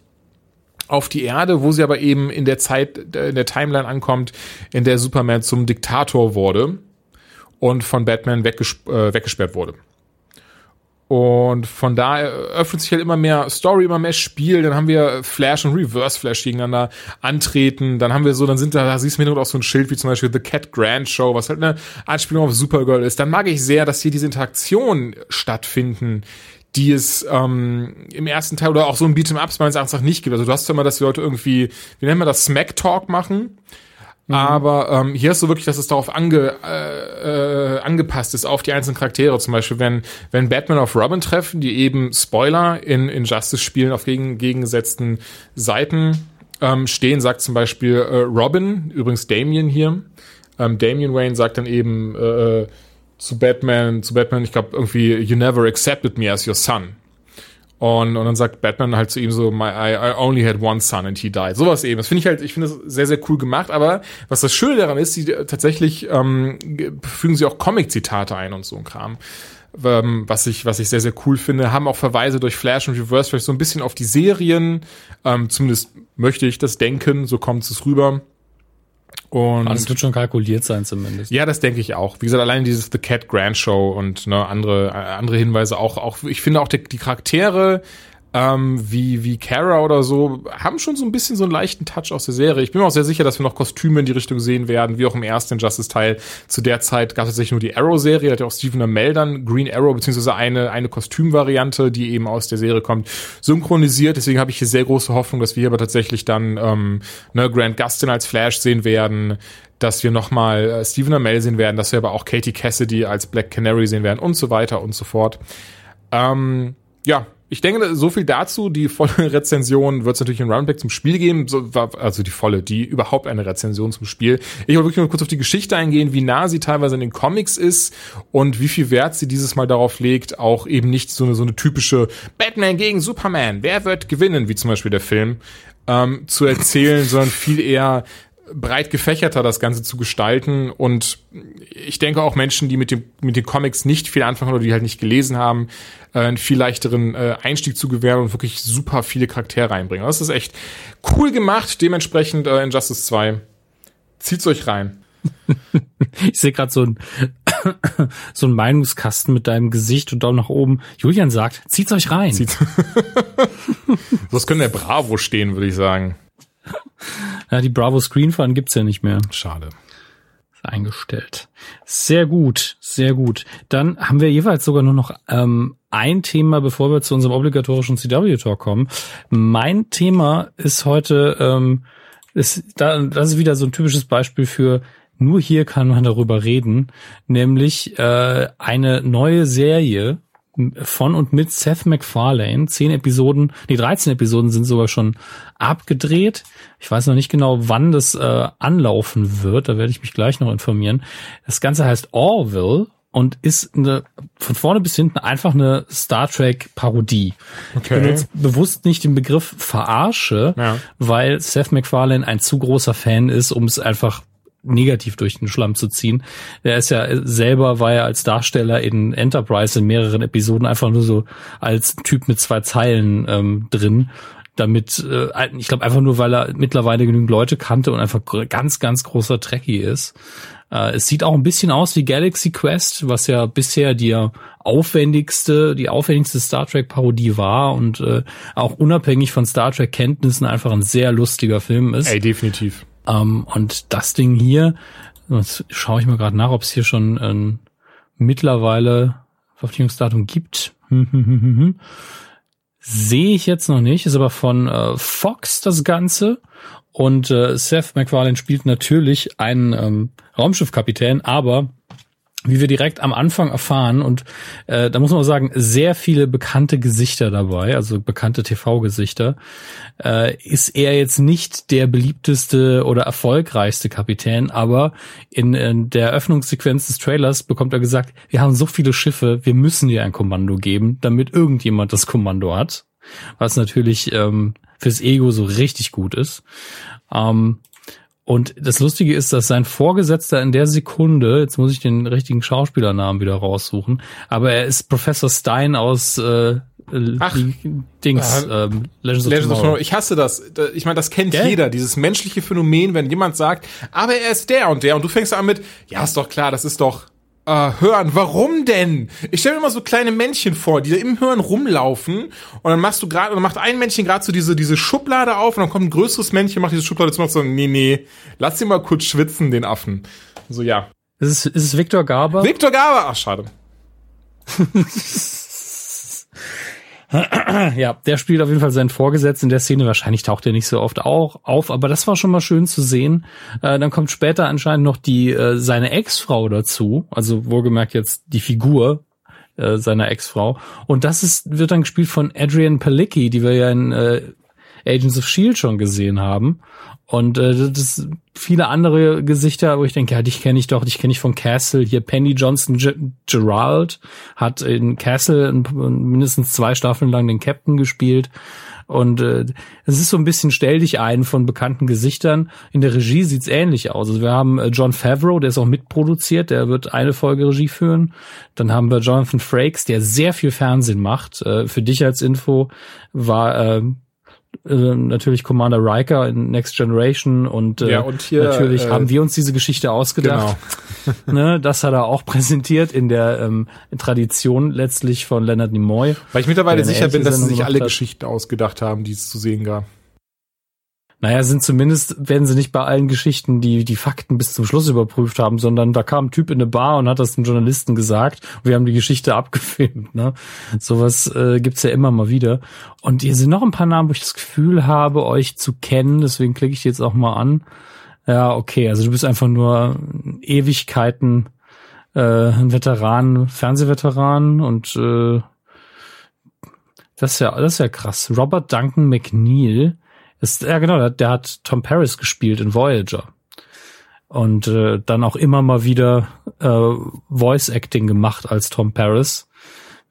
auf die Erde, wo sie aber eben in der Zeit, in der Timeline ankommt, in der Superman zum Diktator wurde und von Batman äh, weggesperrt wurde. Und von da öffnet sich halt immer mehr Story, immer mehr Spiel. Dann haben wir Flash und Reverse Flash gegeneinander antreten. Dann haben wir so, dann sind da, da siehst du mir auch so ein Schild wie zum Beispiel The Cat Grand Show, was halt eine Anspielung auf Supergirl ist. Dann mag ich sehr, dass hier diese Interaktionen stattfinden, die es ähm, im ersten Teil oder auch so ein Beat'em Ups meines Erachtens nicht gibt. Also du hast ja immer, dass die Leute irgendwie, wie nennen wir das, Smack Talk machen. Mhm. Aber ähm, hier ist so wirklich, dass es darauf ange, äh, äh, angepasst ist, auf die einzelnen Charaktere. Zum Beispiel, wenn, wenn Batman auf Robin treffen, die eben Spoiler in, in Justice-Spielen auf gegen, gegengesetzten Seiten ähm, stehen, sagt zum Beispiel äh, Robin, übrigens Damien hier. Ähm, Damien Wayne sagt dann eben äh, zu Batman, zu Batman, ich glaube irgendwie, you never accepted me as your son. Und, und dann sagt Batman halt zu ihm so, My, I, I only had one son and he died. Sowas eben. Das finde ich halt, ich finde das sehr, sehr cool gemacht. Aber was das Schöne daran ist, die tatsächlich ähm, fügen sie auch Comic-Zitate ein und so ein Kram. Ähm, was ich, was ich sehr, sehr cool finde, haben auch Verweise durch Flash und Reverse vielleicht so ein bisschen auf die Serien. Ähm, zumindest möchte ich das denken, so kommt es rüber. Und das wird schon kalkuliert sein zumindest. Ja, das denke ich auch. Wie gesagt, allein dieses The Cat Grand Show und ne, andere äh, andere Hinweise auch auch ich finde auch die, die Charaktere ähm, wie, wie Kara oder so, haben schon so ein bisschen so einen leichten Touch aus der Serie. Ich bin mir auch sehr sicher, dass wir noch Kostüme in die Richtung sehen werden, wie auch im ersten Justice-Teil. Zu der Zeit gab es tatsächlich nur die Arrow-Serie, hat ja auch Stephen Amell dann Green Arrow, beziehungsweise eine, eine Kostümvariante, die eben aus der Serie kommt, synchronisiert. Deswegen habe ich hier sehr große Hoffnung, dass wir hier aber tatsächlich dann ähm, ne, Grant Gustin als Flash sehen werden, dass wir nochmal äh, Stephen Amell sehen werden, dass wir aber auch Katie Cassidy als Black Canary sehen werden und so weiter und so fort. Ähm, ja, ich denke, so viel dazu. Die volle <laughs> Rezension wird es natürlich in Roundback zum Spiel geben. Also die volle, die überhaupt eine Rezension zum Spiel. Ich wollte wirklich nur kurz auf die Geschichte eingehen, wie nah sie teilweise in den Comics ist und wie viel Wert sie dieses Mal darauf legt, auch eben nicht so eine, so eine typische Batman gegen Superman, wer wird gewinnen, wie zum Beispiel der Film, ähm, zu erzählen, sondern viel eher breit gefächerter das Ganze zu gestalten und ich denke auch Menschen, die mit dem mit den Comics nicht viel anfangen oder die halt nicht gelesen haben, äh, einen viel leichteren äh, Einstieg zu gewähren und wirklich super viele Charaktere reinbringen. Das ist echt cool gemacht. Dementsprechend äh, Injustice 2 zieht's euch rein. <laughs> ich sehe gerade so ein <coughs> so ein Meinungskasten mit deinem Gesicht und Daumen nach oben. Julian sagt, zieht's euch rein. Zieht's. <laughs> das könnte der Bravo stehen, würde ich sagen. Ja, die Bravo Screen Fun gibt's ja nicht mehr. Schade. Ist eingestellt. Sehr gut, sehr gut. Dann haben wir jeweils sogar nur noch ähm, ein Thema, bevor wir zu unserem obligatorischen CW-Talk kommen. Mein Thema ist heute, ähm, ist, da, das ist wieder so ein typisches Beispiel für nur hier kann man darüber reden, nämlich äh, eine neue Serie von und mit Seth MacFarlane. Zehn Episoden, nee, 13 Episoden sind sogar schon abgedreht. Ich weiß noch nicht genau, wann das äh, anlaufen wird. Da werde ich mich gleich noch informieren. Das Ganze heißt Orville und ist eine, von vorne bis hinten einfach eine Star Trek Parodie. Okay. Ich benutze bewusst nicht den Begriff Verarsche, ja. weil Seth MacFarlane ein zu großer Fan ist, um es einfach negativ durch den Schlamm zu ziehen. Er ist ja selber, war ja als Darsteller in Enterprise in mehreren Episoden einfach nur so als Typ mit zwei Zeilen ähm, drin. Damit, äh, ich glaube einfach nur, weil er mittlerweile genügend Leute kannte und einfach ganz, ganz großer Trekkie ist. Äh, es sieht auch ein bisschen aus wie Galaxy Quest, was ja bisher die aufwendigste, die aufwendigste Star Trek Parodie war und äh, auch unabhängig von Star Trek Kenntnissen einfach ein sehr lustiger Film ist. Ey, definitiv. Ähm, und das Ding hier, jetzt schaue ich mal gerade nach, ob es hier schon ein mittlerweile Verpflichtungsdatum gibt. <laughs> Sehe ich jetzt noch nicht, ist aber von äh, Fox das Ganze. Und äh, Seth MacFarlane spielt natürlich einen ähm, Raumschiffkapitän, aber wie wir direkt am Anfang erfahren und äh, da muss man auch sagen, sehr viele bekannte Gesichter dabei, also bekannte TV-Gesichter, äh, ist er jetzt nicht der beliebteste oder erfolgreichste Kapitän, aber in, in der Eröffnungssequenz des Trailers bekommt er gesagt, wir haben so viele Schiffe, wir müssen dir ein Kommando geben, damit irgendjemand das Kommando hat, was natürlich ähm, fürs Ego so richtig gut ist. Ähm, und das Lustige ist, dass sein Vorgesetzter in der Sekunde, jetzt muss ich den richtigen Schauspielernamen wieder raussuchen, aber er ist Professor Stein aus äh, Ach, Dings, äh, ähm, Legends, of, Legends of Tomorrow. Ich hasse das. Ich meine, das kennt Gell? jeder, dieses menschliche Phänomen, wenn jemand sagt, aber er ist der und der und du fängst an mit, ja, ist doch klar, das ist doch äh, hören. Warum denn? Ich stelle mir immer so kleine Männchen vor, die da im Hören rumlaufen und dann machst du gerade, dann macht ein Männchen gerade so diese, diese Schublade auf und dann kommt ein größeres Männchen, macht diese Schublade zu und macht so, nee, nee, lass ihn mal kurz schwitzen, den Affen. So, ja. Ist es, ist es Victor Garber? Victor Garber! Ach, schade. <laughs> <clears throat> Ja, der spielt auf jeden Fall seinen Vorgesetzten in der Szene. Wahrscheinlich taucht er nicht so oft auch auf, aber das war schon mal schön zu sehen. Äh, dann kommt später anscheinend noch die äh, seine Ex-Frau dazu, also wohlgemerkt jetzt die Figur äh, seiner Ex-Frau. Und das ist wird dann gespielt von Adrian Palicki, die wir ja in äh, Agents of Shield schon gesehen haben. Und äh, das viele andere Gesichter, wo ich denke, ja, dich kenne ich doch, dich kenne ich von Castle. Hier Penny Johnson G Gerald hat in Castle mindestens zwei Staffeln lang den Captain gespielt. Und äh, es ist so ein bisschen stell dich ein von bekannten Gesichtern. In der Regie sieht's ähnlich aus. Also wir haben äh, John Favreau, der ist auch mitproduziert, der wird eine Folge Regie führen. Dann haben wir Jonathan Frakes, der sehr viel Fernsehen macht. Äh, für dich als Info war äh, äh, natürlich Commander Riker in Next Generation und, äh, ja, und hier, natürlich äh, haben wir uns diese Geschichte ausgedacht. Genau. <laughs> ne, das hat er auch <laughs> präsentiert in der ähm, Tradition letztlich von Leonard Nimoy. Weil ich mittlerweile sicher bin, dass sie sich alle hat. Geschichten ausgedacht haben, die es zu sehen gab. Naja, sind zumindest, werden sie nicht bei allen Geschichten die, die Fakten bis zum Schluss überprüft haben, sondern da kam ein Typ in eine Bar und hat das dem Journalisten gesagt wir haben die Geschichte <laughs> abgefilmt. Ne? Sowas äh, gibt's ja immer mal wieder. Und hier sind noch ein paar Namen, wo ich das Gefühl habe, euch zu kennen, deswegen klicke ich jetzt auch mal an. Ja, okay, also du bist einfach nur Ewigkeiten äh, ein Veteran, Fernsehveteran und äh, das ist ja, das ist ja krass. Robert Duncan McNeil ist, ja genau, der, der hat Tom Paris gespielt in Voyager. Und äh, dann auch immer mal wieder äh, Voice Acting gemacht als Tom Paris.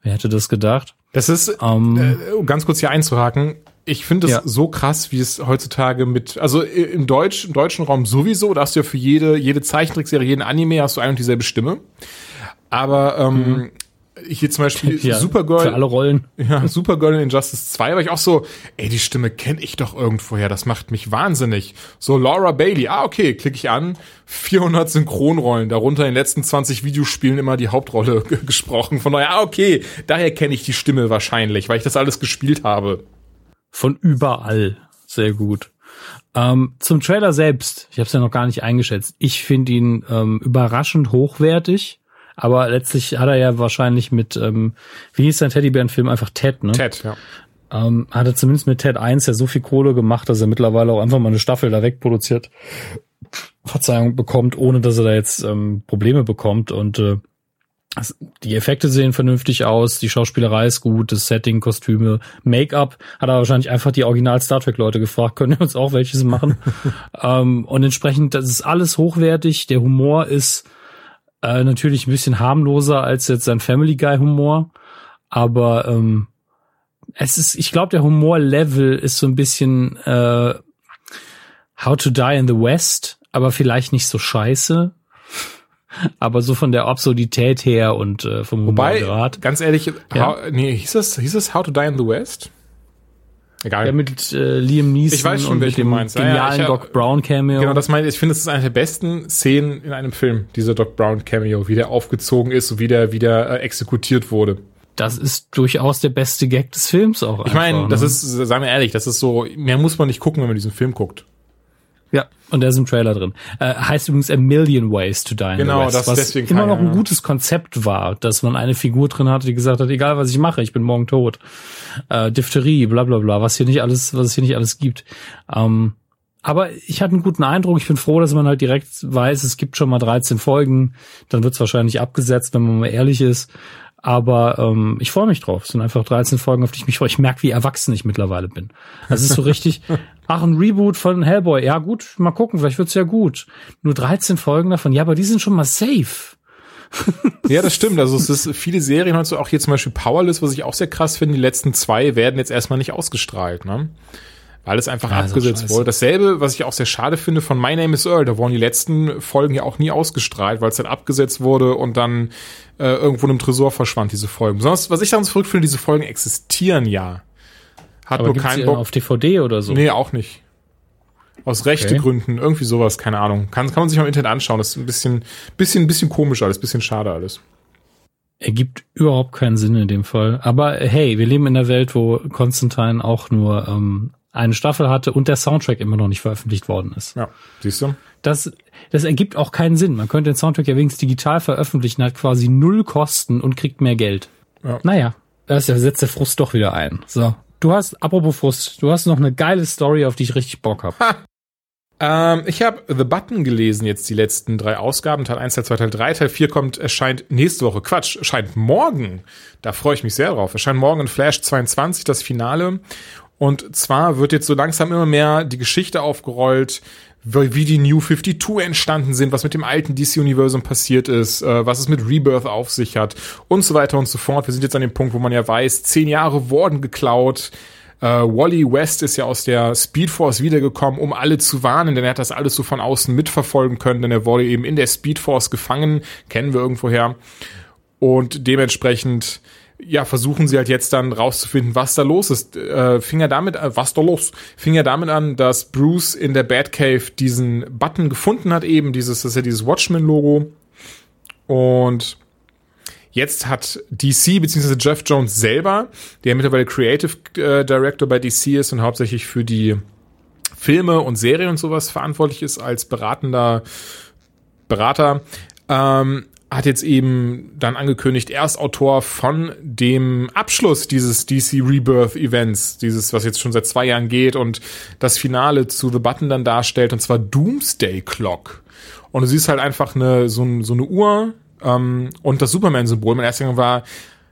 Wer hätte das gedacht? Das ist, um, ähm, äh, ganz kurz hier einzuhaken, ich finde es ja. so krass, wie es heutzutage mit, also im Deutsch, im deutschen Raum sowieso, da hast du ja für jede, jede Zeichentrickserie, jeden Anime hast du ein und dieselbe Stimme. Aber ähm, mhm hier zum Beispiel ja, Supergirl. Für alle Rollen. Ja, Supergirl in Injustice 2 war ich auch so, ey, die Stimme kenne ich doch irgendwoher, das macht mich wahnsinnig. So Laura Bailey, ah, okay, klicke ich an, 400 Synchronrollen, darunter in den letzten 20 Videospielen immer die Hauptrolle <laughs> gesprochen. Von daher, ah, okay, daher kenne ich die Stimme wahrscheinlich, weil ich das alles gespielt habe. Von überall. Sehr gut. Ähm, zum Trailer selbst, ich habe es ja noch gar nicht eingeschätzt. Ich finde ihn ähm, überraschend hochwertig aber letztlich hat er ja wahrscheinlich mit, ähm, wie hieß sein Teddybärenfilm, einfach Ted, ne? Ted, ja. Ähm, hat er zumindest mit Ted 1 ja so viel Kohle gemacht, dass er mittlerweile auch einfach mal eine Staffel da wegproduziert, Verzeihung bekommt, ohne dass er da jetzt ähm, Probleme bekommt. Und äh, die Effekte sehen vernünftig aus, die Schauspielerei ist gut, das Setting, Kostüme, Make-up, hat er wahrscheinlich einfach die Original Star Trek Leute gefragt, <laughs> können wir uns auch welches machen. <laughs> ähm, und entsprechend, das ist alles hochwertig, der Humor ist äh, natürlich ein bisschen harmloser als jetzt sein Family Guy Humor, aber ähm, es ist, ich glaube, der Humor-Level ist so ein bisschen äh, How to Die in the West, aber vielleicht nicht so scheiße. <laughs> Aber so von der Absurdität her und äh, vom Wobei, Humorgrad. ganz ehrlich, ja. how, nee, hieß es, hieß es How to Die in the West? Egal. Ja, mit äh, Liam Neeson ich weiß schon, und mit dem meinst. genialen ja, ja, Doc Brown Cameo. Genau, das meine ich. Ich finde, das ist eine der besten Szenen in einem Film, dieser Doc Brown Cameo, wie der aufgezogen ist und wie der wieder äh, exekutiert wurde. Das ist durchaus der beste Gag des Films auch. Ich meine, das ne? ist, sagen wir ehrlich, das ist so, mehr muss man nicht gucken, wenn man diesen Film guckt. Ja, und der ist im Trailer drin. Äh, heißt übrigens A Million Ways to Die genau, West, das was deswegen immer noch ein gutes Konzept war, dass man eine Figur drin hatte, die gesagt hat, egal was ich mache, ich bin morgen tot. Äh, Diphtherie, bla bla bla, was hier nicht alles, was es hier nicht alles gibt. Ähm, aber ich hatte einen guten Eindruck. Ich bin froh, dass man halt direkt weiß, es gibt schon mal 13 Folgen. Dann wird es wahrscheinlich abgesetzt, wenn man mal ehrlich ist. Aber ähm, ich freue mich drauf. Es sind einfach 13 Folgen, auf die ich mich freue. Ich merke, wie erwachsen ich mittlerweile bin. Das ist so richtig, <laughs> ach, ein Reboot von Hellboy. Ja gut, mal gucken, vielleicht wird's ja gut. Nur 13 Folgen davon. Ja, aber die sind schon mal safe. <laughs> ja, das stimmt. Also es ist viele Serien, also auch hier zum Beispiel Powerless, was ich auch sehr krass finde. Die letzten zwei werden jetzt erstmal nicht ausgestrahlt. Ne? weil es einfach ja, abgesetzt wurde. Dasselbe, was ich auch sehr schade finde, von My Name is Earl, da wurden die letzten Folgen ja auch nie ausgestrahlt, weil es dann abgesetzt wurde und dann äh, irgendwo in einem Tresor verschwand, diese Folgen. Sonst, was ich daran finde, diese Folgen existieren ja. Hat Aber nur keinen Bock. auf DVD oder so? Nee, auch nicht. Aus rechte okay. Gründen, irgendwie sowas, keine Ahnung. Kann, kann man sich mal im Internet anschauen. Das ist ein bisschen, bisschen, bisschen komisch alles, bisschen schade alles. Ergibt überhaupt keinen Sinn in dem Fall. Aber hey, wir leben in einer Welt, wo Konstantin auch nur ähm, eine Staffel hatte und der Soundtrack immer noch nicht veröffentlicht worden ist. Ja, siehst du? Das, das ergibt auch keinen Sinn. Man könnte den Soundtrack ja wenigstens digital veröffentlichen, hat quasi null Kosten und kriegt mehr Geld. Ja. Naja, Da ist ja, setzt der Frust doch wieder ein. So. Du hast, apropos Frust, du hast noch eine geile Story, auf die ich richtig Bock hab. Ähm, ich habe The Button gelesen, jetzt die letzten drei Ausgaben, Teil 1, Teil 2, Teil 3. Teil 4 kommt, erscheint nächste Woche. Quatsch, erscheint morgen. Da freue ich mich sehr drauf. Erscheint morgen in Flash 22, das Finale. Und zwar wird jetzt so langsam immer mehr die Geschichte aufgerollt, wie die New 52 entstanden sind, was mit dem alten DC-Universum passiert ist, äh, was es mit Rebirth auf sich hat und so weiter und so fort. Wir sind jetzt an dem Punkt, wo man ja weiß, zehn Jahre wurden geklaut. Äh, Wally West ist ja aus der Speedforce wiedergekommen, um alle zu warnen, denn er hat das alles so von außen mitverfolgen können, denn er wurde eben in der Speedforce gefangen, kennen wir irgendwoher. Und dementsprechend ja, versuchen sie halt jetzt dann rauszufinden, was da los ist. Äh, fing er damit, äh, was da los? Fing er damit an, dass Bruce in der Batcave diesen Button gefunden hat, eben dieses, das ist ja dieses Watchmen-Logo. Und jetzt hat DC beziehungsweise Jeff Jones selber, der mittlerweile Creative äh, Director bei DC ist und hauptsächlich für die Filme und Serien und sowas verantwortlich ist als beratender Berater, ähm, hat jetzt eben dann angekündigt, er ist Autor von dem Abschluss dieses DC Rebirth Events, dieses, was jetzt schon seit zwei Jahren geht und das Finale zu The Button dann darstellt, und zwar Doomsday Clock. Und du siehst halt einfach eine, so, so eine Uhr ähm, und das Superman-Symbol. Mein erster Gedanke war,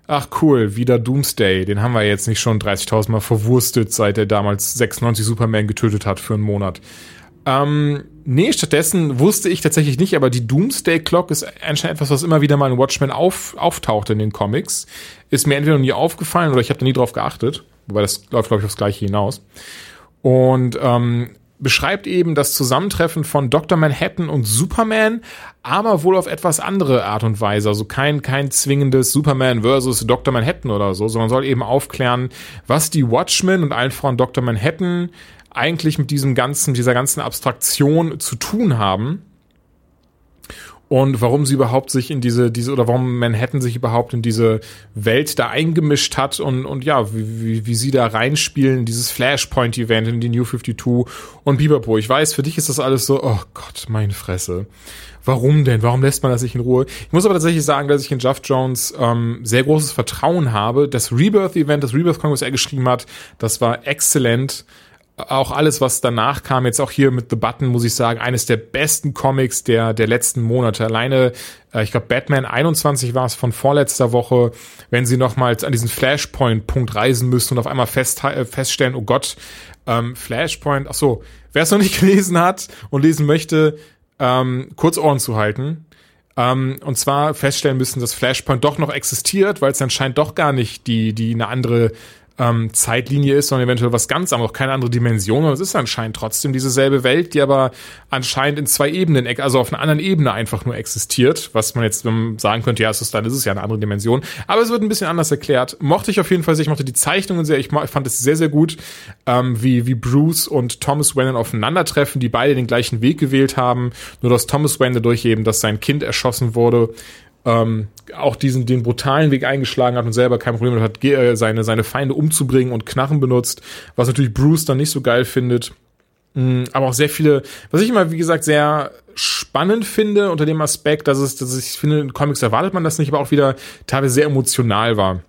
ach cool, wieder Doomsday. Den haben wir jetzt nicht schon 30.000 Mal verwurstet, seit er damals 96 Superman getötet hat für einen Monat. Ähm, nee, stattdessen wusste ich tatsächlich nicht, aber die Doomsday Clock ist anscheinend etwas, was immer wieder mal in Watchmen auf, auftaucht in den Comics. Ist mir entweder noch nie aufgefallen oder ich habe da nie drauf geachtet. Wobei das läuft, glaube ich, aufs Gleiche hinaus. Und ähm, beschreibt eben das Zusammentreffen von Dr. Manhattan und Superman, aber wohl auf etwas andere Art und Weise. Also kein, kein zwingendes Superman versus Dr. Manhattan oder so, sondern soll eben aufklären, was die Watchmen und allen voran Dr. Manhattan eigentlich mit diesem ganzen, dieser ganzen Abstraktion zu tun haben und warum sie überhaupt sich in diese, diese, oder warum Manhattan sich überhaupt in diese Welt da eingemischt hat und, und ja, wie, wie, wie sie da reinspielen, dieses Flashpoint-Event in die New 52 und Biberpo. Ich weiß, für dich ist das alles so, oh Gott, meine Fresse. Warum denn? Warum lässt man das nicht in Ruhe? Ich muss aber tatsächlich sagen, dass ich in Jeff Jones ähm, sehr großes Vertrauen habe. Das Rebirth-Event, das Rebirth-Comic, was er geschrieben hat, das war exzellent auch alles, was danach kam, jetzt auch hier mit The Button, muss ich sagen, eines der besten Comics der, der letzten Monate. Alleine, äh, ich glaube, Batman 21 war es von vorletzter Woche, wenn sie nochmals an diesen Flashpoint-Punkt reisen müssen und auf einmal fest, äh, feststellen, oh Gott, ähm, Flashpoint, ach so, wer es noch nicht <laughs> gelesen hat und lesen möchte, ähm, kurz Ohren zu halten. Ähm, und zwar feststellen müssen, dass Flashpoint doch noch existiert, weil es anscheinend doch gar nicht die, die eine andere ähm, Zeitlinie ist, sondern eventuell was ganz anderes, keine andere Dimension. Und es ist anscheinend trotzdem dieselbe Welt, die aber anscheinend in zwei Ebenen, also auf einer anderen Ebene einfach nur existiert, was man jetzt sagen könnte, ja, es ist dann ist es ja eine andere Dimension. Aber es wird ein bisschen anders erklärt. Mochte ich auf jeden Fall sehr, ich mochte die Zeichnungen sehr, ich fand es sehr, sehr gut, ähm, wie, wie Bruce und Thomas Wayne aufeinandertreffen, die beide den gleichen Weg gewählt haben, nur dass Thomas Wayne dadurch eben, dass sein Kind erschossen wurde, ähm, auch diesen den brutalen Weg eingeschlagen hat und selber kein Problem hat, äh, seine, seine Feinde umzubringen und Knarren benutzt, was natürlich Bruce dann nicht so geil findet. Mm, aber auch sehr viele, was ich immer, wie gesagt, sehr spannend finde unter dem Aspekt, dass es, dass ich finde, in Comics erwartet man das nicht, aber auch wieder teilweise sehr emotional war.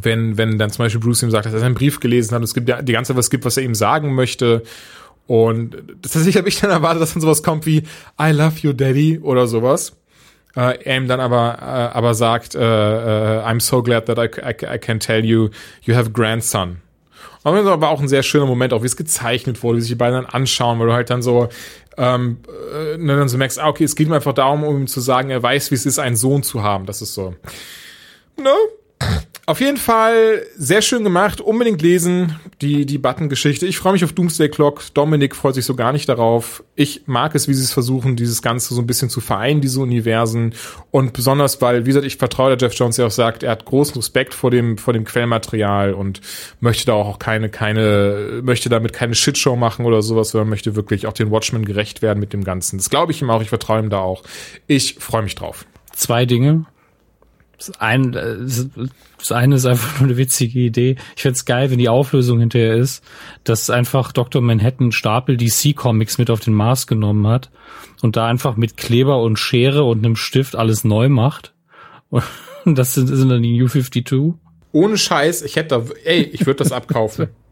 Wenn, wenn dann zum Beispiel Bruce ihm sagt, dass er seinen Brief gelesen hat und es gibt ja die ganze Zeit was gibt, was er ihm sagen möchte. Und tatsächlich habe ich dann erwartet, dass dann sowas kommt wie I love you, Daddy oder sowas äh, er ihm dann aber, äh, aber sagt, äh, äh, I'm so glad that I, I, I can tell you, you have a grandson. Und das aber auch ein sehr schöner Moment, auch wie es gezeichnet wurde, wie sich die beiden dann anschauen, weil du halt dann so, ähm, äh, ne, dann so merkst, ah, okay, es geht mir einfach darum, um ihm zu sagen, er weiß, wie es ist, einen Sohn zu haben. Das ist so. No, auf jeden Fall sehr schön gemacht. Unbedingt lesen, die, die Button-Geschichte. Ich freue mich auf Doomsday Clock. Dominik freut sich so gar nicht darauf. Ich mag es, wie sie es versuchen, dieses Ganze so ein bisschen zu vereinen, diese Universen. Und besonders, weil, wie gesagt, ich vertraue der Jeff Jones, der auch sagt, er hat großen Respekt vor dem, vor dem Quellmaterial und möchte da auch keine, keine, möchte damit keine Shitshow machen oder sowas, sondern möchte wirklich auch den Watchmen gerecht werden mit dem Ganzen. Das glaube ich ihm auch. Ich vertraue ihm da auch. Ich freue mich drauf. Zwei Dinge. Das, ein, das eine ist einfach nur eine witzige Idee. Ich find's geil, wenn die Auflösung hinterher ist, dass einfach Dr. Manhattan Stapel DC Comics mit auf den Mars genommen hat und da einfach mit Kleber und Schere und einem Stift alles neu macht. <laughs> Und das sind, sind dann die New 52. Ohne Scheiß, ich hätte da, ey, ich würde das abkaufen. <laughs>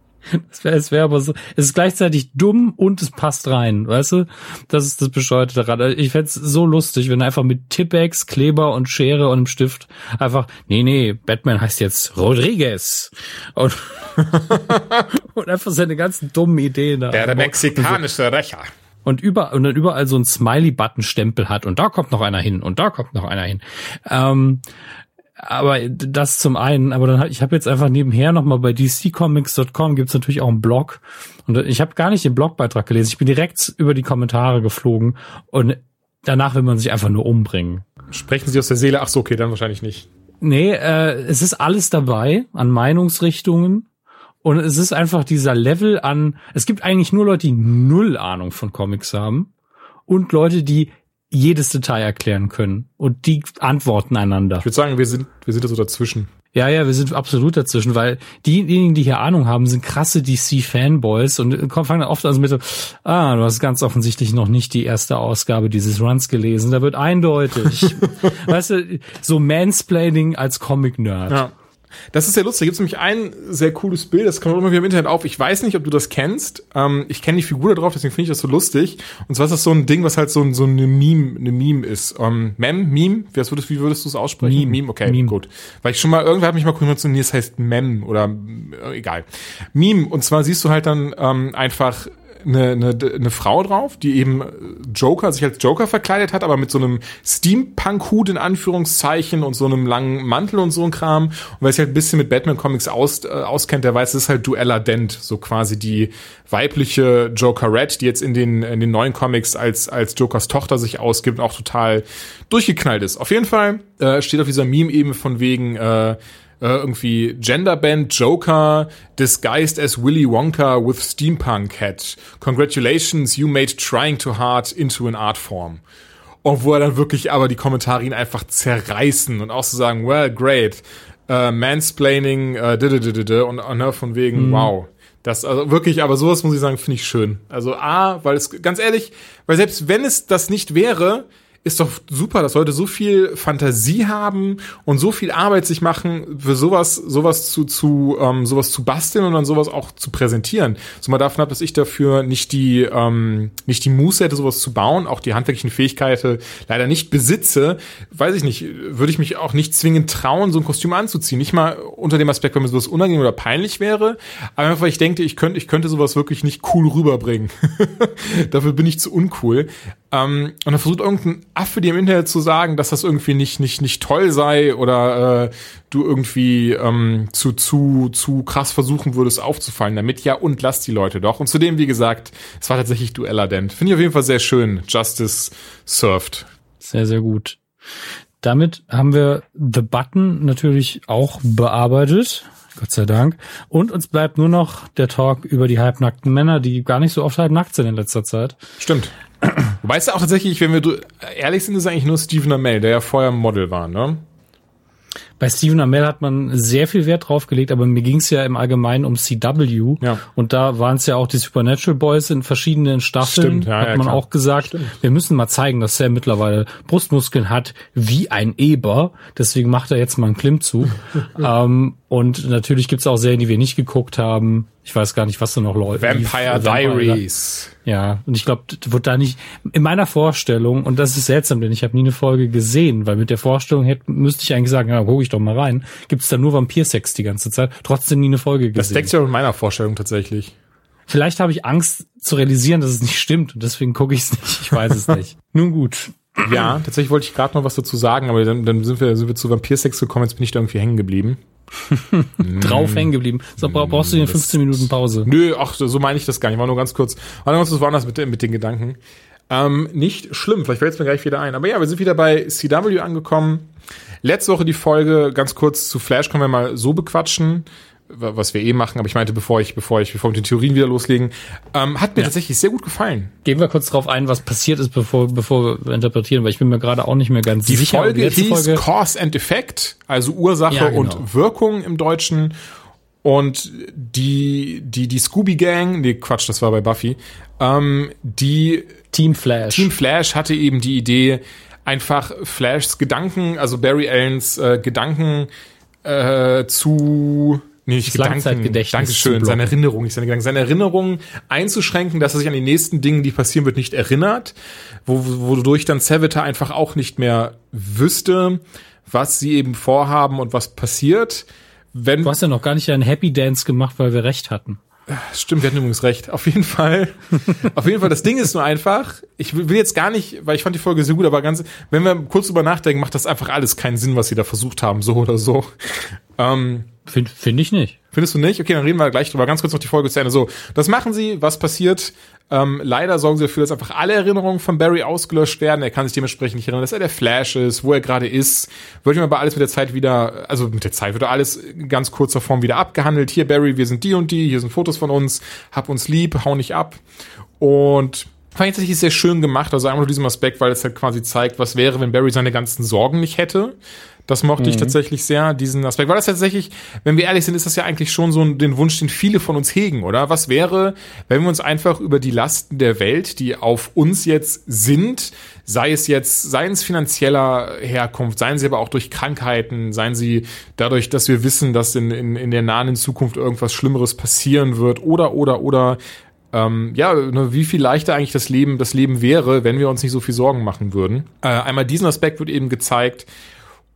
Es wäre wär aber so, es ist gleichzeitig dumm und es passt rein, weißt du? Das ist das Bescheuerte daran. Also ich fände so lustig, wenn einfach mit Tippex, Kleber und Schere und einem Stift einfach, nee, nee, Batman heißt jetzt Rodriguez. Und, <laughs> und einfach seine ganzen dummen Ideen da. Der, der mexikanische Rächer. Und überall, und dann überall so ein Smiley-Button-Stempel hat und da kommt noch einer hin und da kommt noch einer hin. Ähm, aber das zum einen, aber dann ich habe jetzt einfach nebenher noch mal bei dccomics.com gibt's natürlich auch einen Blog und ich habe gar nicht den Blogbeitrag gelesen. Ich bin direkt über die Kommentare geflogen und danach will man sich einfach nur umbringen. Sprechen Sie aus der Seele? Ach so, okay, dann wahrscheinlich nicht. Nee, äh, es ist alles dabei an Meinungsrichtungen und es ist einfach dieser Level an, es gibt eigentlich nur Leute, die null Ahnung von Comics haben und Leute, die jedes Detail erklären können. Und die antworten einander. Ich würde sagen, wir sind, wir sind da so dazwischen. Ja, ja, wir sind absolut dazwischen, weil diejenigen, die hier Ahnung haben, sind krasse DC-Fanboys und fangen dann oft an mit so, ah, du hast ganz offensichtlich noch nicht die erste Ausgabe dieses Runs gelesen. Da wird eindeutig, <laughs> weißt du, so Mansplaining als Comic-Nerd. Ja. Das ist sehr lustig. Da gibt es nämlich ein sehr cooles Bild, das kommt immer wieder im Internet auf. Ich weiß nicht, ob du das kennst. Ähm, ich kenne die Figur da drauf, deswegen finde ich das so lustig. Und zwar ist das so ein Ding, was halt so, ein, so eine Meme, eine Meme ist. Ähm, Mem, Meme? Wie würdest, wie würdest du es aussprechen? Meme. Meme, okay, Meme. gut. Weil ich schon mal, irgendwer hat mich mal kurz nee, es heißt Mem oder äh, egal. Meme. Und zwar siehst du halt dann ähm, einfach eine, eine, eine Frau drauf, die eben Joker, sich als Joker verkleidet hat, aber mit so einem Steampunk-Hut in Anführungszeichen und so einem langen Mantel und so ein Kram. Und wer sich halt ein bisschen mit Batman-Comics aus, äh, auskennt, der weiß, das ist halt Duella Dent, so quasi die weibliche Joker Red, die jetzt in den, in den neuen Comics als, als Jokers Tochter sich ausgibt und auch total durchgeknallt ist. Auf jeden Fall äh, steht auf dieser Meme eben von wegen, äh, irgendwie Genderband Joker disguised as Willy Wonka with Steampunk Hat. Congratulations, you made trying too hard into an art form. Und wo er dann wirklich aber die Kommentare ihn einfach zerreißen und auch so sagen, well, great, uh, mansplaining, uh, und, und ne, von wegen, mhm. wow. Das, also wirklich, aber sowas muss ich sagen, finde ich schön. Also A, weil es, ganz ehrlich, weil selbst wenn es das nicht wäre, ist doch super, dass Leute so viel Fantasie haben und so viel Arbeit sich machen, für sowas, sowas zu, zu, ähm, sowas zu basteln und dann sowas auch zu präsentieren. So mal davon ab, dass ich dafür nicht die, ähm, nicht die Muße hätte, sowas zu bauen, auch die handwerklichen Fähigkeiten leider nicht besitze, weiß ich nicht, würde ich mich auch nicht zwingend trauen, so ein Kostüm anzuziehen. Nicht mal unter dem Aspekt, wenn mir sowas unangenehm oder peinlich wäre, aber einfach, weil ich denke, ich könnte, ich könnte sowas wirklich nicht cool rüberbringen. <laughs> dafür bin ich zu uncool. Ähm, und dann versucht irgendein Affe dir im Internet zu sagen, dass das irgendwie nicht, nicht, nicht toll sei oder äh, du irgendwie ähm, zu, zu, zu krass versuchen würdest aufzufallen damit. Ja, und lass die Leute doch. Und zudem, wie gesagt, es war tatsächlich duelladent. Finde ich auf jeden Fall sehr schön. Justice served. Sehr, sehr gut. Damit haben wir The Button natürlich auch bearbeitet. Gott sei Dank. Und uns bleibt nur noch der Talk über die halbnackten Männer, die gar nicht so oft halbnackt sind in letzter Zeit. Stimmt. <clears throat> Weißt du auch tatsächlich, wenn wir ehrlich sind, ist eigentlich nur Stephen Amell, der ja vorher Model war, ne? Bei Stephen Amell hat man sehr viel Wert drauf gelegt, aber mir ging es ja im Allgemeinen um CW. Ja. Und da waren es ja auch die Supernatural Boys in verschiedenen Staffeln. Stimmt, ja, hat ja, man klar. auch gesagt, Stimmt. wir müssen mal zeigen, dass Sam mittlerweile Brustmuskeln hat wie ein Eber. Deswegen macht er jetzt mal einen Klimmzug. <laughs> ähm, und natürlich gibt's auch Serien, die wir nicht geguckt haben. Ich weiß gar nicht, was da noch läuft. Vampire Diaries. Ja, und ich glaube, wird da nicht in meiner Vorstellung und das ist seltsam, denn ich habe nie eine Folge gesehen, weil mit der Vorstellung hätte müsste ich eigentlich sagen, ja, gucke ich doch mal rein. Gibt's da nur Vampirsex die ganze Zeit? Trotzdem nie eine Folge gesehen. Das deckt ja mit meiner Vorstellung tatsächlich. Vielleicht habe ich Angst zu realisieren, dass es nicht stimmt und deswegen gucke ich es nicht. Ich weiß es <laughs> nicht. Nun gut. Ja, tatsächlich wollte ich gerade noch was dazu sagen, aber dann, dann sind wir sind wir zu Vampirsex gekommen, jetzt bin ich da irgendwie hängen geblieben. <laughs> drauf hängen geblieben. So brauchst du dir 15 Minuten Pause. Nö, ach, so meine ich das gar nicht. War nur ganz kurz. War nur ganz kurz woanders mit, mit den Gedanken. Ähm, nicht schlimm, vielleicht fällt es mir gleich wieder ein. Aber ja, wir sind wieder bei CW angekommen. Letzte Woche die Folge, ganz kurz zu Flash, können wir mal so bequatschen was wir eh machen, aber ich meinte, bevor ich, bevor ich, bevor wir mit den Theorien wieder loslegen, ähm, hat mir ja. tatsächlich sehr gut gefallen. Gehen wir kurz drauf ein, was passiert ist, bevor, bevor wir interpretieren, weil ich bin mir gerade auch nicht mehr ganz die sicher. Folge die hieß Folge Cause and Effect, also Ursache ja, genau. und Wirkung im Deutschen. Und die, die, die Scooby Gang, nee, Quatsch, das war bei Buffy, ähm, die Team Flash. Team Flash hatte eben die Idee, einfach Flashs Gedanken, also Barry Allens äh, Gedanken äh, zu nicht Das Gedanken, Langzeitgedächtnis Dankeschön, seine Erinnerung, nicht seine Gedanken, seine Erinnerung einzuschränken, dass er sich an die nächsten Dinge, die passieren wird, nicht erinnert, wo, wodurch dann Savita einfach auch nicht mehr wüsste, was sie eben vorhaben und was passiert. Wenn, Du hast ja noch gar nicht einen Happy Dance gemacht, weil wir recht hatten. Stimmt, wir hatten übrigens recht. Auf jeden Fall. <laughs> auf jeden Fall, das Ding ist nur einfach, ich will will jetzt gar nicht, weil ich fand die Folge sehr gut, aber ganz, wenn wir kurz drüber nachdenken, macht das einfach alles keinen Sinn, was sie da versucht haben, so oder so. Ähm, Finde find ich nicht. Findest du nicht? Okay, dann reden wir gleich drüber. Ganz kurz noch die Folge zu Ende. So, das machen sie. Was passiert? Ähm, leider sorgen sie dafür, dass einfach alle Erinnerungen von Barry ausgelöscht werden. Er kann sich dementsprechend nicht erinnern, dass er der Flash ist, wo er gerade ist. Wird ihm aber alles mit der Zeit wieder, also mit der Zeit wird alles in ganz kurzer Form wieder abgehandelt. Hier, Barry, wir sind die und die. Hier sind Fotos von uns. Hab uns lieb, hau nicht ab. Und fand ich tatsächlich sehr schön gemacht. Also einmal nur diesem Aspekt, weil es halt quasi zeigt, was wäre, wenn Barry seine ganzen Sorgen nicht hätte. Das mochte ich tatsächlich sehr, diesen Aspekt. Weil das tatsächlich, wenn wir ehrlich sind, ist das ja eigentlich schon so ein, den Wunsch, den viele von uns hegen, oder? Was wäre, wenn wir uns einfach über die Lasten der Welt, die auf uns jetzt sind, sei es jetzt, seien es finanzieller Herkunft, seien sie aber auch durch Krankheiten, seien sie dadurch, dass wir wissen, dass in, in, in der nahen Zukunft irgendwas Schlimmeres passieren wird, oder, oder, oder, ähm, ja, ne, wie viel leichter eigentlich das Leben, das Leben wäre, wenn wir uns nicht so viel Sorgen machen würden. Äh, einmal diesen Aspekt wird eben gezeigt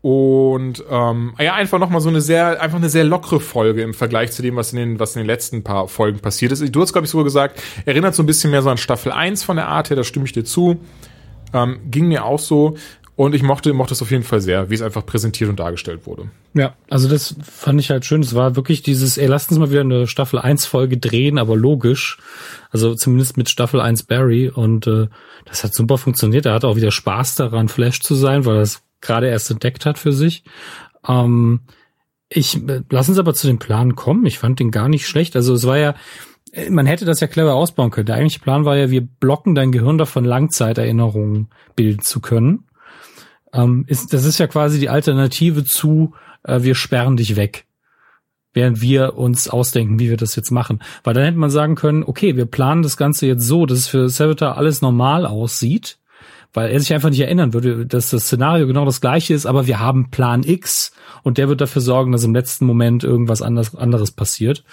und ähm, ja, einfach nochmal so eine sehr, einfach eine sehr lockere Folge im Vergleich zu dem, was in den, was in den letzten paar Folgen passiert ist. Du hast, glaube ich, sogar gesagt, erinnert so ein bisschen mehr so an Staffel 1 von der Art her, da stimme ich dir zu. Ähm, ging mir auch so. Und ich mochte, mochte es auf jeden Fall sehr, wie es einfach präsentiert und dargestellt wurde. Ja, also das fand ich halt schön. Es war wirklich dieses, ey, lasst uns mal wieder eine Staffel 1 Folge drehen, aber logisch. Also zumindest mit Staffel 1 Barry. Und äh, das hat super funktioniert. Er hatte auch wieder Spaß daran, Flash zu sein, weil es gerade erst entdeckt hat für sich. Ähm, ich äh, lass uns aber zu dem Plan kommen. Ich fand den gar nicht schlecht. Also es war ja, äh, man hätte das ja clever ausbauen können. Der eigentliche Plan war ja, wir blocken dein Gehirn davon, Langzeiterinnerungen bilden zu können. Ähm, ist, das ist ja quasi die Alternative zu, äh, wir sperren dich weg. Während wir uns ausdenken, wie wir das jetzt machen. Weil dann hätte man sagen können, okay, wir planen das Ganze jetzt so, dass es für Savitar alles normal aussieht, weil er sich einfach nicht erinnern würde, dass das Szenario genau das gleiche ist, aber wir haben Plan X und der wird dafür sorgen, dass im letzten Moment irgendwas anders, anderes passiert.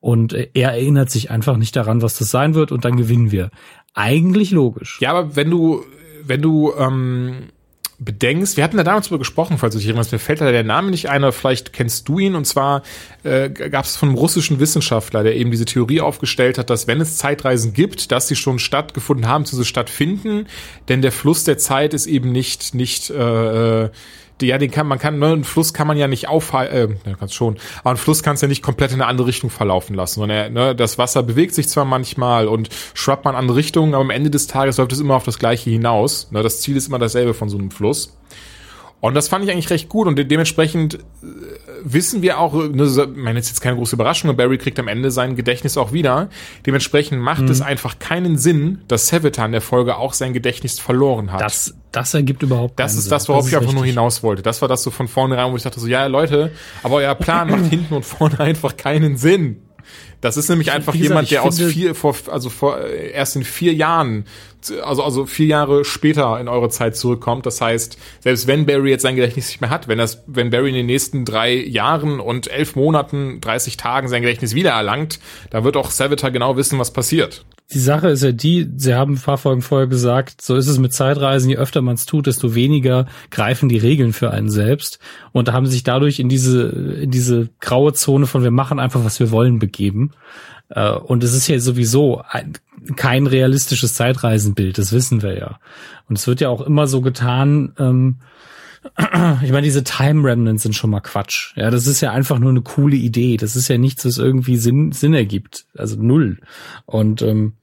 Und er erinnert sich einfach nicht daran, was das sein wird und dann gewinnen wir. Eigentlich logisch. Ja, aber wenn du, wenn du ähm, bedenkst, wir hatten da damals drüber gesprochen, falls du dich erinnerst, mir fällt da der Name nicht ein, aber vielleicht kennst du ihn, und zwar äh, gab es von einem russischen Wissenschaftler, der eben diese Theorie aufgestellt hat, dass wenn es Zeitreisen gibt, dass sie schon stattgefunden haben, zu so stattfinden, denn der Fluss der Zeit ist eben nicht, nicht äh, die, ja, den kann man kann, ne, einen Fluss kann man ja nicht aufhalten, äh, kannst schon, aber einen Fluss kannst du ja nicht komplett in eine andere Richtung verlaufen lassen, sondern er, ne, das Wasser bewegt sich zwar manchmal und schwappt man in andere Richtungen, aber am Ende des Tages läuft es immer auf das Gleiche hinaus. Ne, das Ziel ist immer dasselbe von so einem Fluss. Und das fand ich eigentlich recht gut und de dementsprechend äh, wissen wir auch, ne, so- ich meine, jetzt ist jetzt keine große Überraschung, Barry kriegt am Ende sein Gedächtnis auch wieder. Dementsprechend macht Mhm. es einfach keinen Sinn, dass Savitar in der Folge auch sein Gedächtnis verloren hat. Das, das ergibt überhaupt Das keinen ist Sinn. das, worauf ist ich einfach nur richtig. hinaus wollte. Das war das so von vornherein, wo ich dachte so, ja, Leute, aber euer Plan macht <clears throat> hinten und vorne einfach keinen Sinn. Das ist nämlich einfach gesagt, jemand, der aus vier, vor, also vor, äh, erst in vier Jahren, also, also vier Jahre später in eure Zeit zurückkommt. Das heißt, selbst wenn Barry jetzt sein Gedächtnis nicht mehr hat, wenn das, wenn Barry in den nächsten drei Jahren und elf Monaten, 30 Tagen sein Gedächtnis wiedererlangt, dann wird auch Savitar genau wissen, was passiert. Die Sache ist ja die, Sie haben ein paar Folgen vorher gesagt, so ist es mit Zeitreisen, je öfter man es tut, desto weniger greifen die Regeln für einen selbst und da haben sich dadurch in diese, in diese graue Zone von wir machen einfach, was wir wollen, begeben. Äh, Und es ist ja sowieso ein, kein realistisches Zeitreisenbild, das wissen wir ja. Und es wird ja auch immer so getan, ähm, <clears throat> ich meine, diese Time Remnants sind schon mal Quatsch. Ja, das ist ja einfach nur eine coole Idee. Das ist ja nichts, was irgendwie Sinn, Sinn ergibt. Also null. Und ähm,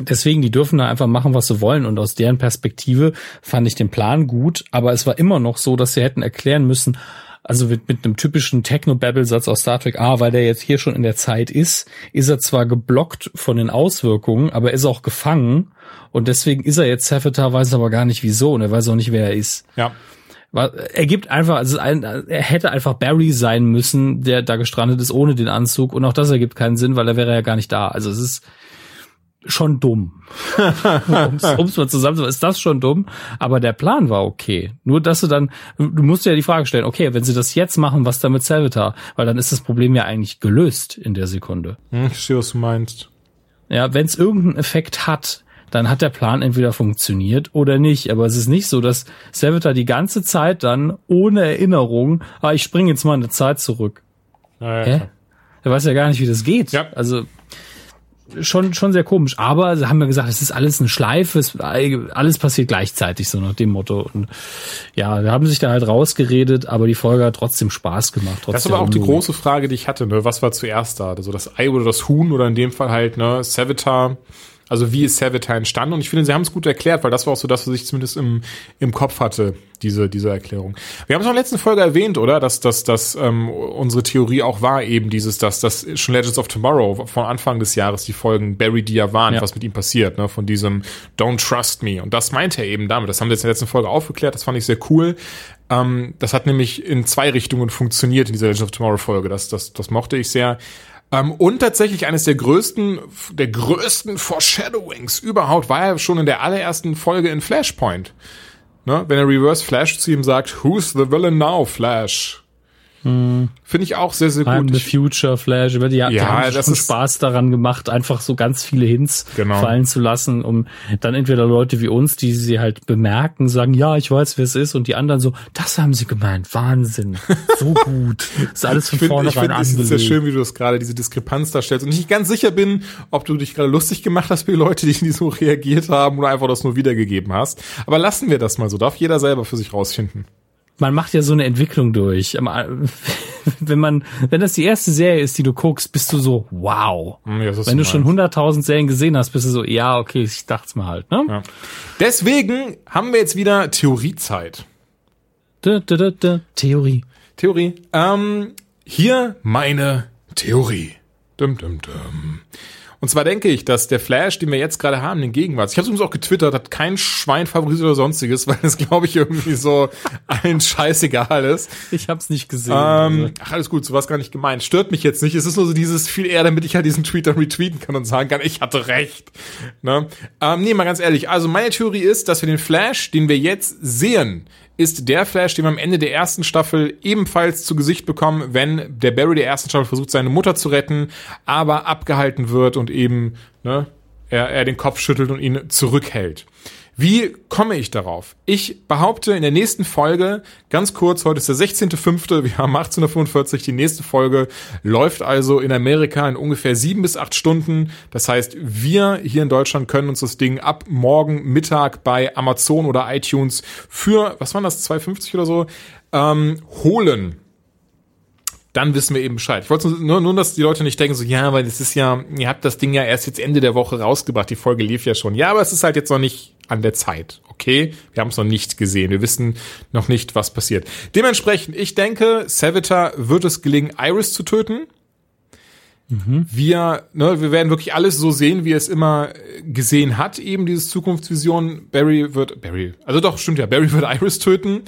deswegen, die dürfen da einfach machen, was sie wollen. Und aus deren Perspektive fand ich den Plan gut, aber es war immer noch so, dass sie hätten erklären müssen, also mit, mit einem typischen Techno-Babble-Satz aus Star Trek, ah, weil der jetzt hier schon in der Zeit ist, ist er zwar geblockt von den Auswirkungen, aber er ist auch gefangen. Und deswegen ist er jetzt Savitar, weiß aber gar nicht wieso und er weiß auch nicht, wer er ist. Ja. Er gibt einfach, also ein, er hätte einfach Barry sein müssen, der da gestrandet ist ohne den Anzug und auch das ergibt keinen Sinn, weil er wäre ja gar nicht da. Also es ist, schon dumm. <laughs> um es mal zusammenzufassen, ist das schon dumm, aber der Plan war okay. Nur, dass du dann, du musst dir ja die Frage stellen, okay, wenn sie das jetzt machen, was da mit Salvatar? Weil dann ist das Problem ja eigentlich gelöst in der Sekunde. Hm, ich sehe, was du meinst. Ja, wenn es irgendeinen Effekt hat, dann hat der Plan entweder funktioniert oder nicht. Aber es ist nicht so, dass Salvatar die ganze Zeit dann ohne Erinnerung, ah, ich springe jetzt mal eine Zeit zurück. Ja, Hä? Er weiß ja gar nicht, wie das geht. Ja. Also schon schon sehr komisch. Aber sie haben ja gesagt, es ist alles eine Schleife, es, alles passiert gleichzeitig, so nach dem Motto. Und ja, wir haben sich da halt rausgeredet, aber die Folge hat trotzdem Spaß gemacht. Trotz Das ist aber auch die große Frage, die ich hatte, ne? Was war zuerst da? Also das Ei oder das Huhn oder in dem Fall halt, ne, Savitar. Also wie ist Savitar entstanden? Und ich finde, sie haben es gut erklärt, weil das war auch so das, was ich zumindest im, im Kopf hatte, diese, diese Erklärung. Wir haben es auch in der letzten Folge erwähnt, oder? Dass, dass, dass ähm, unsere Theorie auch war eben dieses, dass, dass schon Legends of Tomorrow von Anfang des Jahres die Folgen Barry die ja waren, Ja. was mit ihm passiert, ne? Von diesem Don't Trust Me. Und das meinte er eben damit. Das haben wir jetzt in der letzten Folge aufgeklärt, das fand ich sehr cool. Ähm, das hat nämlich in zwei Richtungen funktioniert in dieser Legends of Tomorrow Folge. Das, das, das mochte ich sehr. Ähm, und tatsächlich eines der größten, der größten Foreshadowings überhaupt war ja schon in der allerersten Folge in Flashpoint. Ne? Wenn er Reverse Flash zu ihm sagt, Who's the villain now, Flash? Finde ich auch sehr, sehr I'm gut. the Ich, Future Flash, über die, die Ja, haben das schon ist- Spaß daran gemacht, einfach so ganz viele Hints Genau. fallen zu lassen, um dann entweder Leute wie uns, die sie halt bemerken, sagen, ja, ich weiß, wer es ist, und die anderen so, das haben sie gemeint, Wahnsinn, so <laughs> gut, ist alles von ich finde, ich finde, es sehr angelegt. schön, wie du das gerade, diese Diskrepanz darstellst. Und ich nicht ganz sicher bin, ob du dich gerade lustig gemacht hast für die Leute, die, <laughs> die so reagiert haben oder einfach das nur wiedergegeben hast. Aber lassen wir das mal so. Darf jeder selber für sich rausfinden. Man macht ja so eine Entwicklung durch. <laughs> Wenn man, wenn das die erste Serie ist, die du guckst, bist du so, wow. Hm, ja, Wenn du schon meins. 100.000 Serien gesehen hast, bist du so, ja, okay, ich dachte mal halt, ne? Ja. Deswegen haben wir jetzt wieder Theoriezeit. Da, da, da, da. Theorie. Theorie. Ähm, hier meine Theorie. Dum, dum, dum. Und zwar denke ich, dass der Flash, den wir jetzt gerade haben, den Gegenwart, ich habe es übrigens auch getwittert, hat kein Schwein favorisiert oder sonstiges, <laughs> weil es, glaube ich, irgendwie so allen scheißegal ist. Ich hab's nicht gesehen. Also, Ähm, ach, alles gut, sowas gar nicht gemeint. Stört mich jetzt nicht. Es ist nur so dieses viel eher, damit ich halt diesen Tweet dann retweeten kann und sagen kann, ich hatte recht. Ne? Ähm, nee, mal ganz ehrlich. Also meine Theorie ist, dass wir den Flash, den wir jetzt sehen, ist der Flash, den wir am Ende der ersten Staffel ebenfalls zu Gesicht bekommen, wenn der Barry der ersten Staffel versucht, seine Mutter zu retten, aber abgehalten wird und eben ne, er, er den Kopf schüttelt und ihn zurückhält. Wie komme ich darauf? Ich behaupte in der nächsten Folge, ganz kurz, heute ist der 16.05., wir haben 18.45 Uhr, die nächste Folge läuft also in Amerika in ungefähr sieben bis acht Stunden. Das heißt, wir hier in Deutschland können uns das Ding ab morgen Mittag bei Amazon oder iTunes für, was waren das, 2,50 oder so, ähm, holen dann wissen wir eben Bescheid. Ich wollte nur, nur, dass die Leute nicht denken so, ja, weil es ist ja, ihr habt das Ding ja erst jetzt Ende der Woche rausgebracht, die Folge lief ja schon. Ja, aber es ist halt jetzt noch nicht an der Zeit, okay? Wir haben es noch nicht gesehen, wir wissen noch nicht, was passiert. Dementsprechend, ich denke, Savitar wird es gelingen, Iris zu töten. Wir, ne, wir werden wirklich alles so sehen, wie er es immer äh, gesehen hat, eben dieses Zukunftsvision. Barry wird, Barry, also doch, stimmt ja, Barry <laughs> wird Iris töten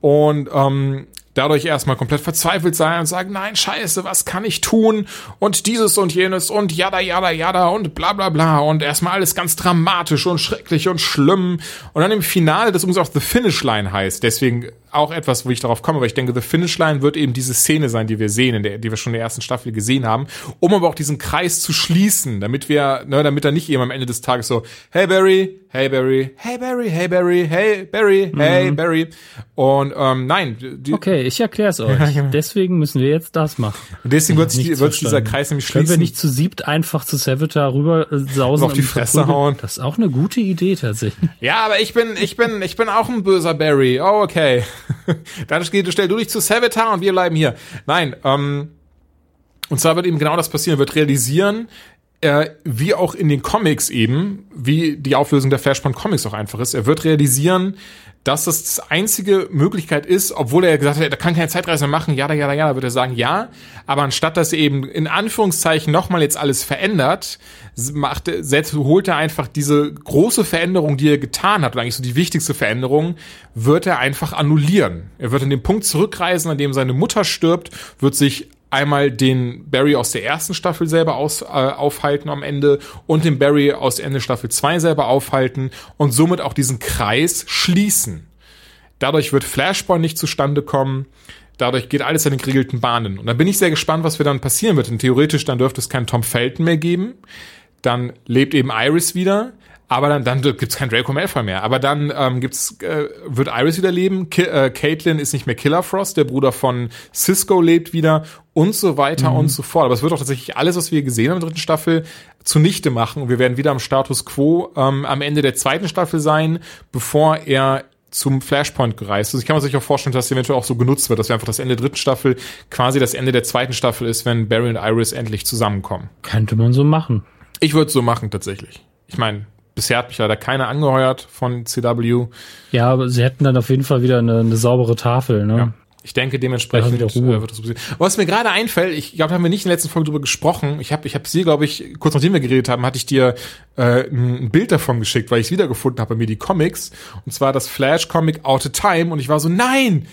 und ähm, dadurch erstmal komplett verzweifelt sein und sagen, nein, scheiße, was kann ich tun? Und dieses und jenes und jada, jada, jada und bla bla bla und erstmal alles ganz dramatisch und schrecklich und schlimm. Und dann im Finale, das übrigens auch The Finish Line heißt, deswegen auch etwas, wo ich darauf komme, weil ich denke, The Finish Line wird eben diese Szene sein, die wir sehen, in der, die wir schon in der ersten Staffel gesehen haben, um aber auch diesen Kreis zu schließen, damit wir, ne, damit da nicht jemand am Ende des Tages so, hey Barry, hey Barry, hey Barry, hey Barry, hey Barry, hey Barry. Und ähm, nein, die, okay, ich erklär's euch. <laughs> Deswegen müssen wir jetzt das machen. deswegen wird, sich, wird dieser. Kreis nämlich Können wir schließen. nicht zu siebt einfach zu Savitar rüber äh, sausen Auf die und Fresse verprügeln? hauen. Das ist auch eine gute Idee tatsächlich. Ja, aber ich bin, ich bin, ich bin auch ein böser Barry. Oh, okay. <laughs> Dann stell du dich zu Savitar und wir bleiben hier. Nein, ähm, und zwar wird eben genau das passieren. Er wird realisieren, äh, wie auch in den Comics eben, wie die Auflösung der Flashpoint Comics auch einfach ist. Er wird realisieren, dass das das einzige Möglichkeit ist, obwohl er gesagt hat, er kann keine Zeitreise machen, ja, ja, ja, wird er sagen, ja, aber anstatt dass er eben in Anführungszeichen nochmal jetzt alles verändert, macht, er- setzt, holt er einfach diese große Veränderung, die er getan hat, oder eigentlich so die wichtigste Veränderung, wird er einfach annullieren. Er wird an den Punkt zurückreisen, an dem seine Mutter stirbt, wird sich einmal den Barry aus der ersten Staffel selber aus, äh, aufhalten am Ende und den Barry aus Ende Staffel 2 selber aufhalten und somit auch diesen Kreis schließen. Dadurch wird Flashpoint nicht zustande kommen. Dadurch geht alles in den geregelten Bahnen. Und da bin ich sehr gespannt, was wir dann passieren wird. Und theoretisch, dann dürfte es keinen Tom Felton mehr geben. Dann lebt eben Iris wieder. Aber dann, dann gibt's kein Draco Malfoy mehr. Aber dann ähm, gibt's, äh, wird Iris wieder leben. Ki äh, Caitlin ist nicht mehr Killer Frost. Der Bruder von Cisco lebt wieder und so weiter mhm. und so fort. Aber es wird auch tatsächlich alles, was wir gesehen haben in der dritten Staffel, zunichte machen. Und wir werden wieder am Status Quo ähm, am Ende der zweiten Staffel sein, bevor er zum Flashpoint gereist. Also ich kann mir sich auch vorstellen, dass das eventuell auch so genutzt wird, dass wir einfach das Ende der dritten Staffel quasi das Ende der zweiten Staffel ist, wenn Barry und Iris endlich zusammenkommen. Könnte man so machen. Ich würde es so machen, tatsächlich. Ich meine, bisher hat mich leider keiner angeheuert von CW. Ja, aber sie hätten dann auf jeden Fall wieder eine, eine saubere Tafel, ne? Ja. Ich denke, dementsprechend ja, äh, wird das passieren. Was mir gerade einfällt, ich glaube, da haben wir nicht in der letzten Folge drüber gesprochen. Ich habe ich hab sie, glaube ich, kurz nachdem wir geredet haben, hatte ich dir äh, ein Bild davon geschickt, weil ich es wiedergefunden habe bei mir die Comics. Und zwar das Flash-Comic Out of Time. Und ich war so, nein!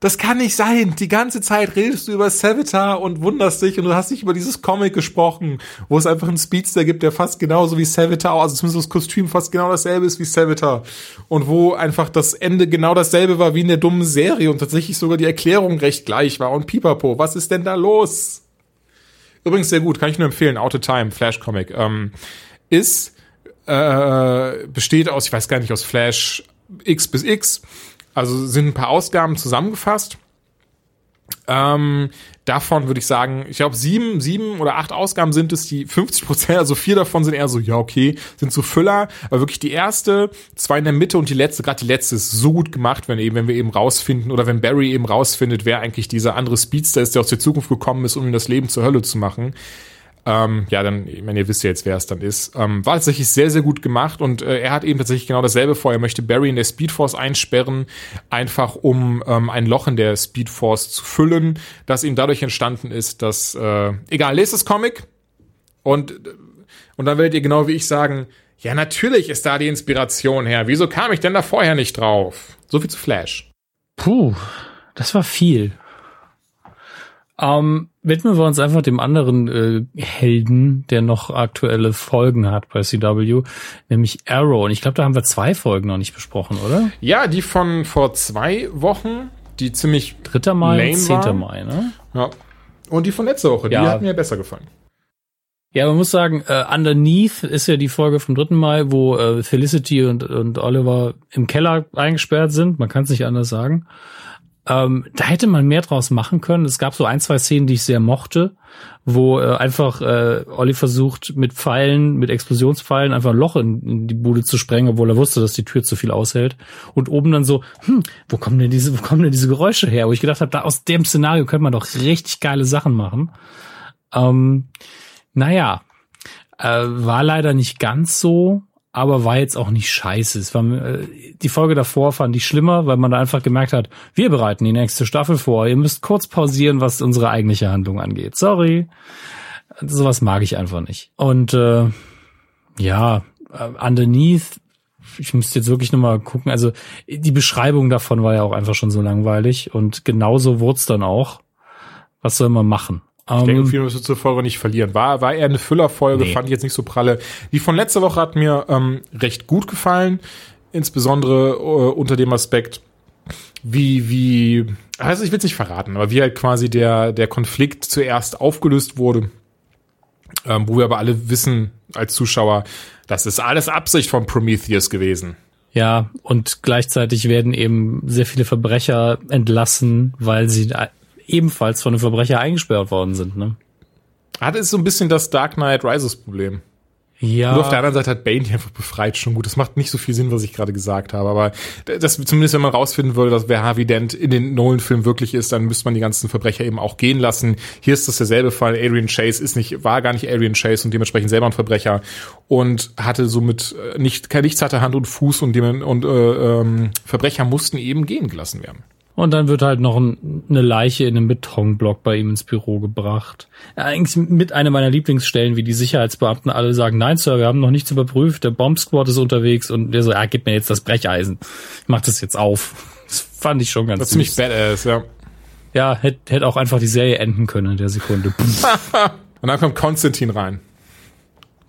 Das kann nicht sein. Die ganze Zeit redest du über Savitar und wunderst dich und du hast nicht über dieses Comic gesprochen, wo es einfach einen Speedster gibt, der fast genauso wie Savitar, also zumindest das Kostüm fast genau dasselbe ist wie Savitar. Und wo einfach das Ende genau dasselbe war wie in der dummen Serie und tatsächlich sogar die Erklärung recht gleich war. Und pipapo, was ist denn da los? Übrigens sehr gut, kann ich nur empfehlen, Out of Time, Flash Comic. Ähm, ist, äh, besteht aus, ich weiß gar nicht, aus Flash X bis X also sind ein paar Ausgaben zusammengefasst. Ähm, davon würde ich sagen, ich glaube sieben, sieben oder acht Ausgaben sind es, die 50 Prozent, also vier davon sind eher so, ja okay, sind so Füller, aber wirklich die erste, zwei in der Mitte und die letzte, gerade die letzte ist so gut gemacht, wenn eben, wenn wir eben rausfinden oder wenn Barry eben rausfindet, wer eigentlich dieser andere Speedster ist, der aus der Zukunft gekommen ist, um ihm das Leben zur Hölle zu machen. Ähm, ja, dann, ich meine, ihr wisst ja jetzt, wer es dann ist. Ähm, war tatsächlich sehr, sehr gut gemacht und äh, er hat eben tatsächlich genau dasselbe vor. Er möchte Barry in der Speedforce einsperren, einfach um ähm, ein Loch in der Speedforce zu füllen, das ihm dadurch entstanden ist, dass, äh, egal, lest das Comic und, und dann werdet ihr genau wie ich sagen, ja, natürlich ist da die Inspiration her. Wieso kam ich denn da vorher nicht drauf? So viel zu Flash. Puh, das war viel. Ähm, widmen wir uns einfach dem anderen äh, Helden, der noch aktuelle Folgen hat bei CW, nämlich Arrow. Und ich glaube, da haben wir zwei Folgen noch nicht besprochen, oder? Ja, die von vor zwei Wochen, die ziemlich 3. Mai, 10. Mai, ne? Ja. Und die von letzter Woche, ja. die hat mir besser gefallen. Ja, man muss sagen, äh, Underneath ist ja die Folge vom 3. Mai, wo äh, Felicity und, und Oliver im Keller eingesperrt sind. Man kann es nicht anders sagen. Ähm, da hätte man mehr draus machen können. Es gab so ein, zwei Szenen, die ich sehr mochte, wo äh, einfach äh, Olli versucht, mit Pfeilen, mit Explosionspfeilen einfach ein Loch in, in, die Bude zu sprengen, obwohl er wusste, dass die Tür zu viel aushält. Und oben dann so, hm, wo kommen denn diese, wo kommen denn diese Geräusche her? Wo ich gedacht habe, da aus dem Szenario könnte man doch richtig geile Sachen machen. Ähm, naja, äh, war leider nicht ganz so aber war jetzt auch nicht scheiße. Es war, äh, die Folge davor fand ich schlimmer, weil man da einfach gemerkt hat, wir bereiten die nächste Staffel vor. Ihr müsst kurz pausieren, was unsere eigentliche Handlung angeht. Sorry. Sowas mag ich einfach nicht. Und äh, ja, äh, underneath, ich müsste jetzt wirklich nochmal gucken. Also die Beschreibung davon war ja auch einfach schon so langweilig und genauso wurde es dann auch. Was soll man machen? Ich denke, viel müssen wir zur Folge nicht verlieren. War, war eher eine Füllerfolge, nee. fand ich jetzt nicht so pralle. Die von letzter Woche hat mir ähm, recht gut gefallen, insbesondere äh, unter dem Aspekt, wie, wie, also ich will es nicht verraten, aber wie halt quasi der, der Konflikt zuerst aufgelöst wurde, ähm, wo wir aber alle wissen als Zuschauer, das ist alles Absicht von Prometheus gewesen. Ja, und gleichzeitig werden eben sehr viele Verbrecher entlassen, weil sie ebenfalls von einem Verbrecher eingesperrt worden sind. Ne? Hat es so ein bisschen das Dark Knight Rises Problem. Ja. Nur auf der anderen Seite hat Bane die einfach befreit schon gut. Das macht nicht so viel Sinn, was ich gerade gesagt habe. Aber das, zumindest wenn man rausfinden würde, dass wer Harvey Dent in den Nolan-Filmen wirklich ist, dann müsste man die ganzen Verbrecher eben auch gehen lassen. Hier ist das derselbe Fall. Adrian Chase ist nicht, war gar nicht Adrian Chase und dementsprechend selber ein Verbrecher und hatte somit äh, nicht, kein nichts hatte Hand und Fuß und, dem, und äh, ähm, Verbrecher mussten eben gehen gelassen werden. Und dann wird halt noch ein, eine Leiche in einem Betonblock bei ihm ins Büro gebracht. Eigentlich mit einer meiner Lieblingsstellen, wie die Sicherheitsbeamten alle sagen, nein, Sir, wir haben noch nichts überprüft, der Bomb Squad ist unterwegs und der so, ja, gib mir jetzt das Brecheisen. Ich mach das jetzt auf. Das fand ich schon ganz Das ziemlich badass, ja. Ja, hätte hätt auch einfach die Serie enden können in der Sekunde. <laughs> Und dann kommt Konstantin rein.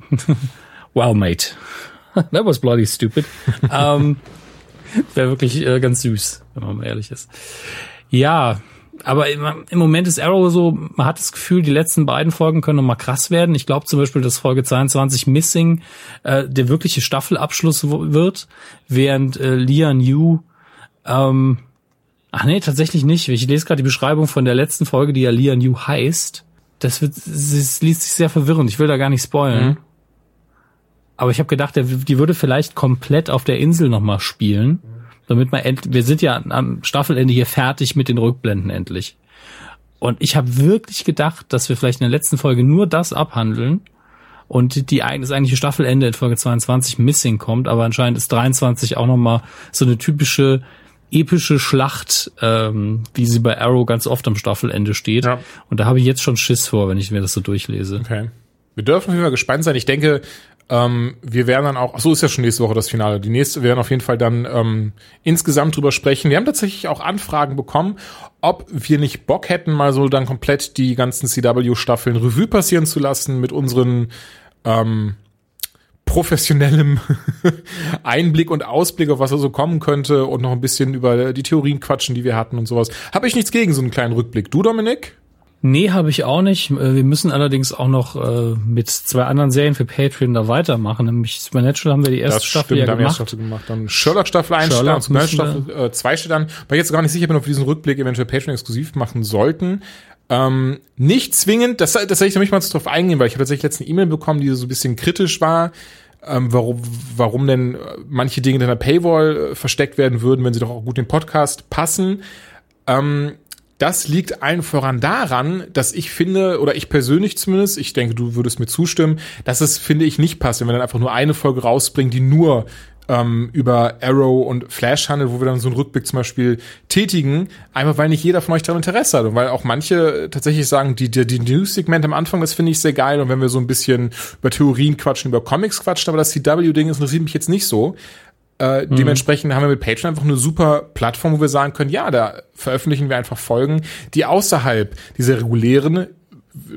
<laughs> wow, mate. <laughs> That was bloody stupid. ähm, Wäre wirklich äh, ganz süß, wenn man mal ehrlich ist. Ja, aber im, im, Moment ist Arrow so, man hat das Gefühl, die letzten beiden Folgen können noch mal krass werden. Ich glaube zum Beispiel, dass Folge 22 Missing äh, der wirkliche Staffelabschluss wird, während äh, Lian Yu ähm, Ach nee, tatsächlich nicht. Ich lese gerade die Beschreibung von der letzten Folge, die ja Lian Yu heißt. Das wird, das liest sich sehr verwirrend. Ich will da gar nicht spoilen. Mhm. Aber ich habe gedacht, die würde vielleicht komplett auf der Insel nochmal spielen damit man end wir sind ja am Staffelende hier fertig mit den Rückblenden endlich. Und ich habe wirklich gedacht, dass wir vielleicht in der letzten Folge nur das abhandeln und die das eigentliche Staffelende in Folge 22 Missing kommt, aber anscheinend ist 23 auch nochmal so eine typische epische Schlacht, ähm, wie sie bei Arrow ganz oft am Staffelende steht. Ja. Und da habe ich jetzt schon Schiss vor, wenn ich mir das so durchlese. Okay. Wir dürfen auf jeden Fall gespannt sein. Ich denke, ähm, wir werden dann auch, ach so ist ja schon nächste Woche das Finale. Die nächste, wir werden auf jeden Fall dann ähm, insgesamt drüber sprechen. Wir haben tatsächlich auch Anfragen bekommen, ob wir nicht Bock hätten, mal so dann komplett die ganzen CW-Staffeln Revue passieren zu lassen mit unseren ähm, professionellem <laughs> Einblick und Ausblick auf was er so kommen könnte und noch ein bisschen über die Theorien quatschen, die wir hatten und sowas. Habe ich nichts gegen so einen kleinen Rückblick. Du, Dominik? Nee, habe ich auch nicht. Äh, wir müssen allerdings auch noch äh, mit zwei anderen Serien für Patreon da weitermachen. Nämlich Supernatural haben wir die erste das Staffel stimmt, ja gemacht. Staffel gemacht. Dann Sherlock Staffel 1 Sherlock Staffel 2 äh, steht an. Weil ich jetzt gar nicht sicher bin, ob wir diesen Rückblick eventuell Patreon exklusiv machen sollten. Ähm, nicht zwingend, das, das hätte ich nicht mal drauf eingehen, weil ich habe tatsächlich letzten E-Mail bekommen, die so ein bisschen kritisch war. Ähm, warum, warum denn manche Dinge in der Paywall äh, versteckt werden würden, wenn sie doch auch gut den Podcast passen. Ähm, das liegt allen voran daran, dass ich finde, oder ich persönlich zumindest, ich denke, du würdest mir zustimmen, dass es, finde ich, nicht passt, wenn wir dann einfach nur eine Folge rausbringen, die nur ähm, über Arrow und Flash handelt, wo wir dann so einen Rückblick zum Beispiel tätigen, einfach weil nicht jeder von euch daran Interesse hat und weil auch manche tatsächlich sagen, die, die, die News-Segment am Anfang, das finde ich sehr geil und wenn wir so ein bisschen über Theorien quatschen, über Comics quatschen, aber das CW-Ding interessiert mich jetzt nicht so. Äh, mhm. Dementsprechend haben wir mit Patreon einfach eine super Plattform, wo wir sagen können, ja, da veröffentlichen wir einfach Folgen, die außerhalb dieser regulären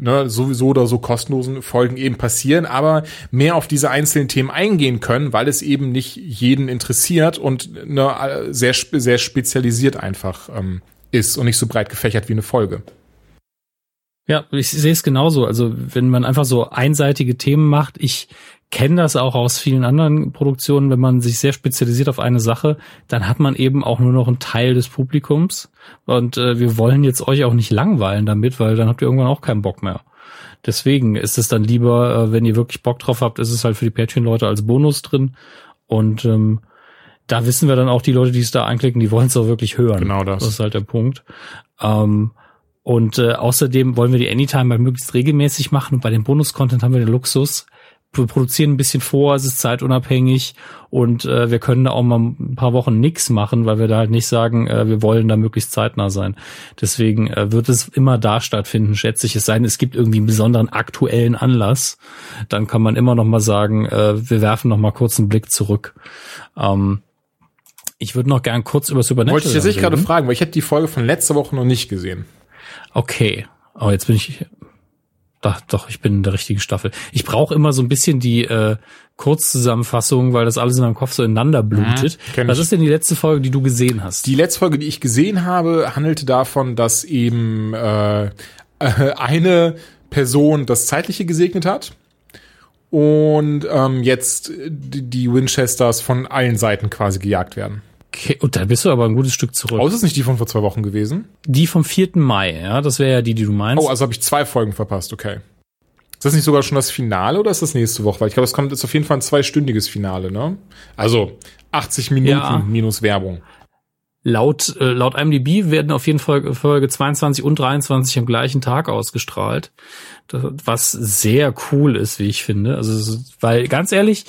ne, sowieso oder so kostenlosen Folgen eben passieren, aber mehr auf diese einzelnen Themen eingehen können, weil es eben nicht jeden interessiert und ne, sehr, sehr spezialisiert einfach ähm, ist und nicht so breit gefächert wie eine Folge. Ja, ich sehe es genauso. Also wenn man einfach so einseitige Themen macht, ich kenne das auch aus vielen anderen Produktionen, wenn man sich sehr spezialisiert auf eine Sache, dann hat man eben auch nur noch einen Teil des Publikums. Und äh, wir wollen jetzt euch auch nicht langweilen damit, weil dann habt ihr irgendwann auch keinen Bock mehr. Deswegen ist es dann lieber, äh, wenn ihr wirklich Bock drauf habt, ist es halt für die Patreon-Leute als Bonus drin. Und ähm, da wissen wir dann auch, die Leute, die es da anklicken, die wollen es auch wirklich hören. Genau das. Das ist halt der Punkt. Ähm, und äh, außerdem wollen wir die Anytime mal möglichst regelmäßig machen. Und bei dem Bonus-Content haben wir den Luxus, wir produzieren ein bisschen vor, es ist zeitunabhängig und äh, wir können da auch mal ein paar Wochen nichts machen, weil wir da halt nicht sagen, äh, wir wollen da möglichst zeitnah sein. Deswegen äh, wird es immer da stattfinden, schätze ich. Es sei denn, es gibt irgendwie einen besonderen aktuellen Anlass, dann kann man immer noch mal sagen, äh, wir werfen noch mal kurz einen Blick zurück. Ähm, ich würde noch gern kurz über Supernatural Wollte ich jetzt gerade fragen, weil ich hätte die Folge von letzter Woche noch nicht gesehen. Okay. Oh, jetzt bin ich doch, doch, ich bin in der richtigen Staffel. Ich brauche immer so ein bisschen die äh, Kurzzusammenfassung, weil das alles in meinem Kopf so ineinander blutet. Mhm, Was ist denn die letzte Folge, die du gesehen hast? Die letzte Folge, die ich gesehen habe, handelte davon, dass eben äh, eine Person das Zeitliche gesegnet hat und ähm, jetzt die Winchesters von allen Seiten quasi gejagt werden. Okay, und da bist du aber ein gutes Stück zurück. Oh, ist es nicht die von vor zwei Wochen gewesen? Die vom 4. Mai, ja, das wäre ja die, die du meinst. Oh, also habe ich zwei Folgen verpasst, okay. Ist das nicht sogar schon das Finale oder ist das nächste Woche? Weil ich glaube, es kommt jetzt auf jeden Fall ein zweistündiges Finale, ne? Also 80 Minuten ja. minus Werbung. Laut, äh, laut IMDb werden auf jeden Fall Folge 22 und 23 am gleichen Tag ausgestrahlt. Das, was sehr cool ist, wie ich finde. Also, weil ganz ehrlich,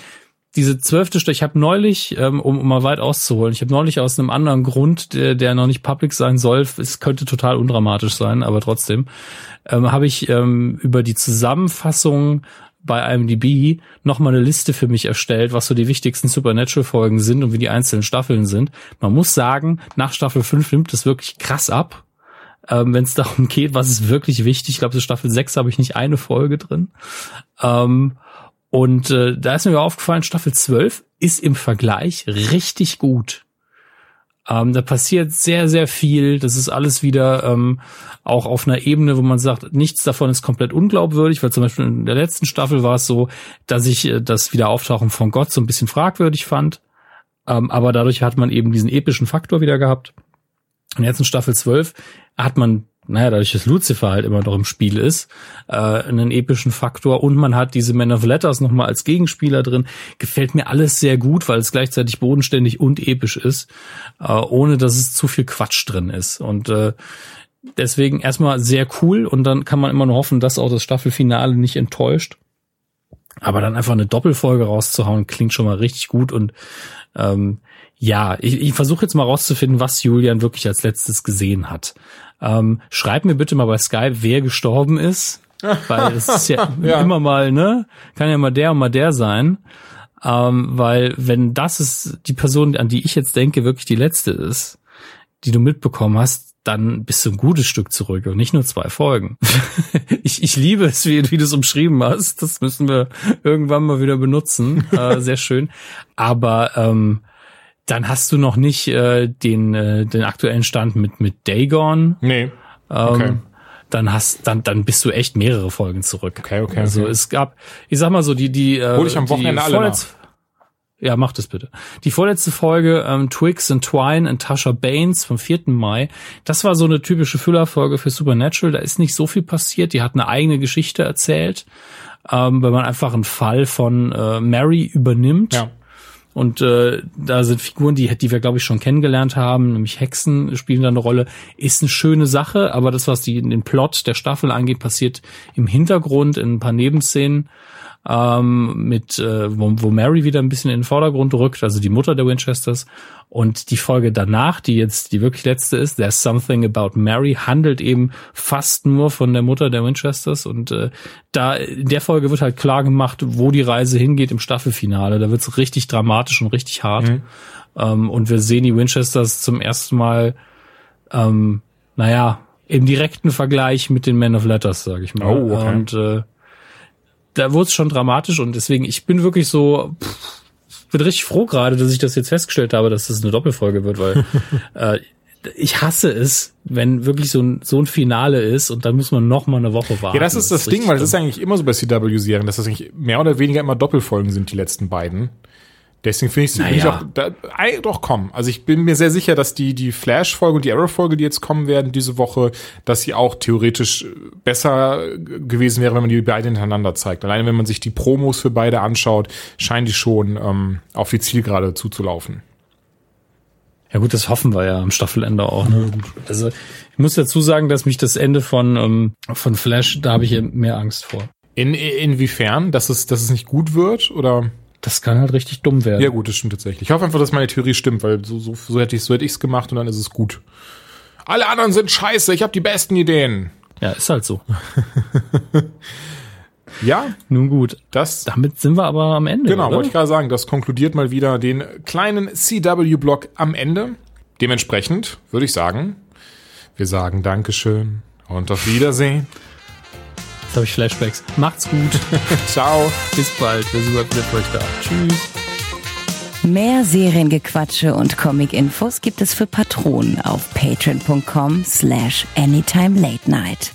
diese zwölfte Stunde, ich habe neulich, ähm, um, um mal weit auszuholen, ich habe neulich aus einem anderen Grund, der, der noch nicht public sein soll, es könnte total undramatisch sein, aber trotzdem, ähm, habe ich ähm, über die Zusammenfassung bei IMDb nochmal eine Liste für mich erstellt, was so die wichtigsten Supernatural-Folgen sind und wie die einzelnen Staffeln sind. Man muss sagen, nach Staffel 5 nimmt es wirklich krass ab. ähm, wenn es darum geht, was ist wirklich wichtig. Ich glaube, so Staffel 6 habe ich nicht eine Folge drin. Ähm, und äh, da ist mir aufgefallen, Staffel 12 ist im Vergleich richtig gut. Ähm, da passiert sehr, sehr viel. Das ist alles wieder ähm, auch auf einer Ebene, wo man sagt, nichts davon ist komplett unglaubwürdig, weil zum Beispiel in der letzten Staffel war es so, dass ich äh, das Wiederauftauchen von Gott so ein bisschen fragwürdig fand. Ähm, aber dadurch hat man eben diesen epischen Faktor wieder gehabt. Und jetzt in Staffel 12 hat man naja, dadurch, dass Lucifer halt immer noch im Spiel ist, äh, einen epischen Faktor und man hat diese Men of Letters nochmal als Gegenspieler drin, gefällt mir alles sehr gut, weil es gleichzeitig bodenständig und episch ist, äh, ohne dass es zu viel Quatsch drin ist. Und äh, deswegen erstmal sehr cool und dann kann man immer nur hoffen, dass auch das Staffelfinale nicht enttäuscht. Aber dann einfach eine Doppelfolge rauszuhauen, klingt schon mal richtig gut und ähm, ja, ich, ich versuche jetzt mal rauszufinden, was Julian wirklich als letztes gesehen hat. Ähm, schreib mir bitte mal bei Skype, wer gestorben ist. Weil es ist ja, <laughs> ja, immer mal, ne? Kann ja mal der und mal der sein. Ähm, weil wenn das ist die Person, an die ich jetzt denke, wirklich die letzte ist, die du mitbekommen hast, dann bist du ein gutes Stück zurück und nicht nur zwei Folgen. <laughs> ich, ich liebe es, wie, wie du es umschrieben hast. Das müssen wir irgendwann mal wieder benutzen. Äh, sehr schön. Aber ähm, dann hast du noch nicht äh, den, äh, den aktuellen Stand mit, mit Dagon. Nee. Okay. Ähm, dann hast dann dann bist du echt mehrere Folgen zurück. Okay, okay. Also okay. es gab, ich sag mal so die die äh, hol ich am Wochenende alle nach. Ja, mach das bitte. Die vorletzte Folge ähm, Twigs and Twine and Tasha Baines vom 4. Mai, das war so eine typische Füllerfolge für Supernatural. Da ist nicht so viel passiert. Die hat eine eigene Geschichte erzählt, ähm, weil man einfach einen Fall von äh, Mary übernimmt. Ja und äh, da sind Figuren, die, die wir, glaube ich, schon kennengelernt haben, nämlich Hexen spielen da eine Rolle. Ist eine schöne Sache, aber das, was die, den Plot der Staffel angeht, passiert im Hintergrund in ein paar Nebenszenen ähm, mit, äh, wo, wo Mary wieder ein bisschen in den Vordergrund rückt, also die Mutter der Winchesters. Und die Folge danach, die jetzt die wirklich letzte ist, There's Something About Mary, handelt eben fast nur von der Mutter der Winchesters. Und äh, da in der Folge wird halt klar gemacht, wo die Reise hingeht im Staffelfinale. Da wird's richtig dramatisch und richtig hart. Mhm. Ähm, und wir sehen die Winchesters zum ersten Mal, ähm, naja, im direkten Vergleich mit den Men of Letters, sage ich mal. Oh, okay. Und äh, da wurde es schon dramatisch und deswegen, ich bin wirklich so, pff, bin richtig froh gerade, dass ich das jetzt festgestellt habe, dass das eine Doppelfolge wird, weil <laughs> äh, ich hasse es, wenn wirklich so ein, so ein Finale ist und dann muss man noch mal eine Woche warten. Ja, das ist das, das Ding, weil das ist eigentlich immer so bei CW-Serien, dass das eigentlich mehr oder weniger immer Doppelfolgen sind, die letzten beiden. Deswegen finde ich es naja. auch, da, doch komm. Also ich bin mir sehr sicher, dass die, die Flash-Folge und die Arrow-Folge, die jetzt kommen werden diese Woche, dass sie auch theoretisch besser gewesen wäre, wenn man die beide hintereinander zeigt. Alleine wenn man sich die Promos für beide anschaut, scheinen die schon ähm, auf die Zielgerade zuzulaufen. Ja gut, das hoffen wir ja am Staffelende auch. Ne? Also ich muss dazu sagen, dass mich das Ende von, ähm, von Flash, da habe ich mehr Angst vor. In, inwiefern? Dass es, dass es nicht gut wird? Oder? Das kann halt richtig dumm werden. Ja gut, das stimmt tatsächlich. Ich hoffe einfach, dass meine Theorie stimmt, weil so, so, so hätte ich so hätte ich's gemacht und dann ist es gut. Alle anderen sind scheiße, ich habe die besten Ideen. Ja, ist halt so. <laughs> ja, nun gut. Das damit sind wir aber am Ende. Genau, wollte ich gerade sagen, das konkludiert mal wieder den kleinen CW Block am Ende. Dementsprechend würde ich sagen, wir sagen Dankeschön und auf Wiedersehen. Jetzt habe ich Flashbacks. Macht's gut. <laughs> Ciao. Bis bald. Wir sind wieder für euch da. Tschüss. Mehr Seriengequatsche und Comic-Infos gibt es für Patronen auf patreon.com slash anytime late night.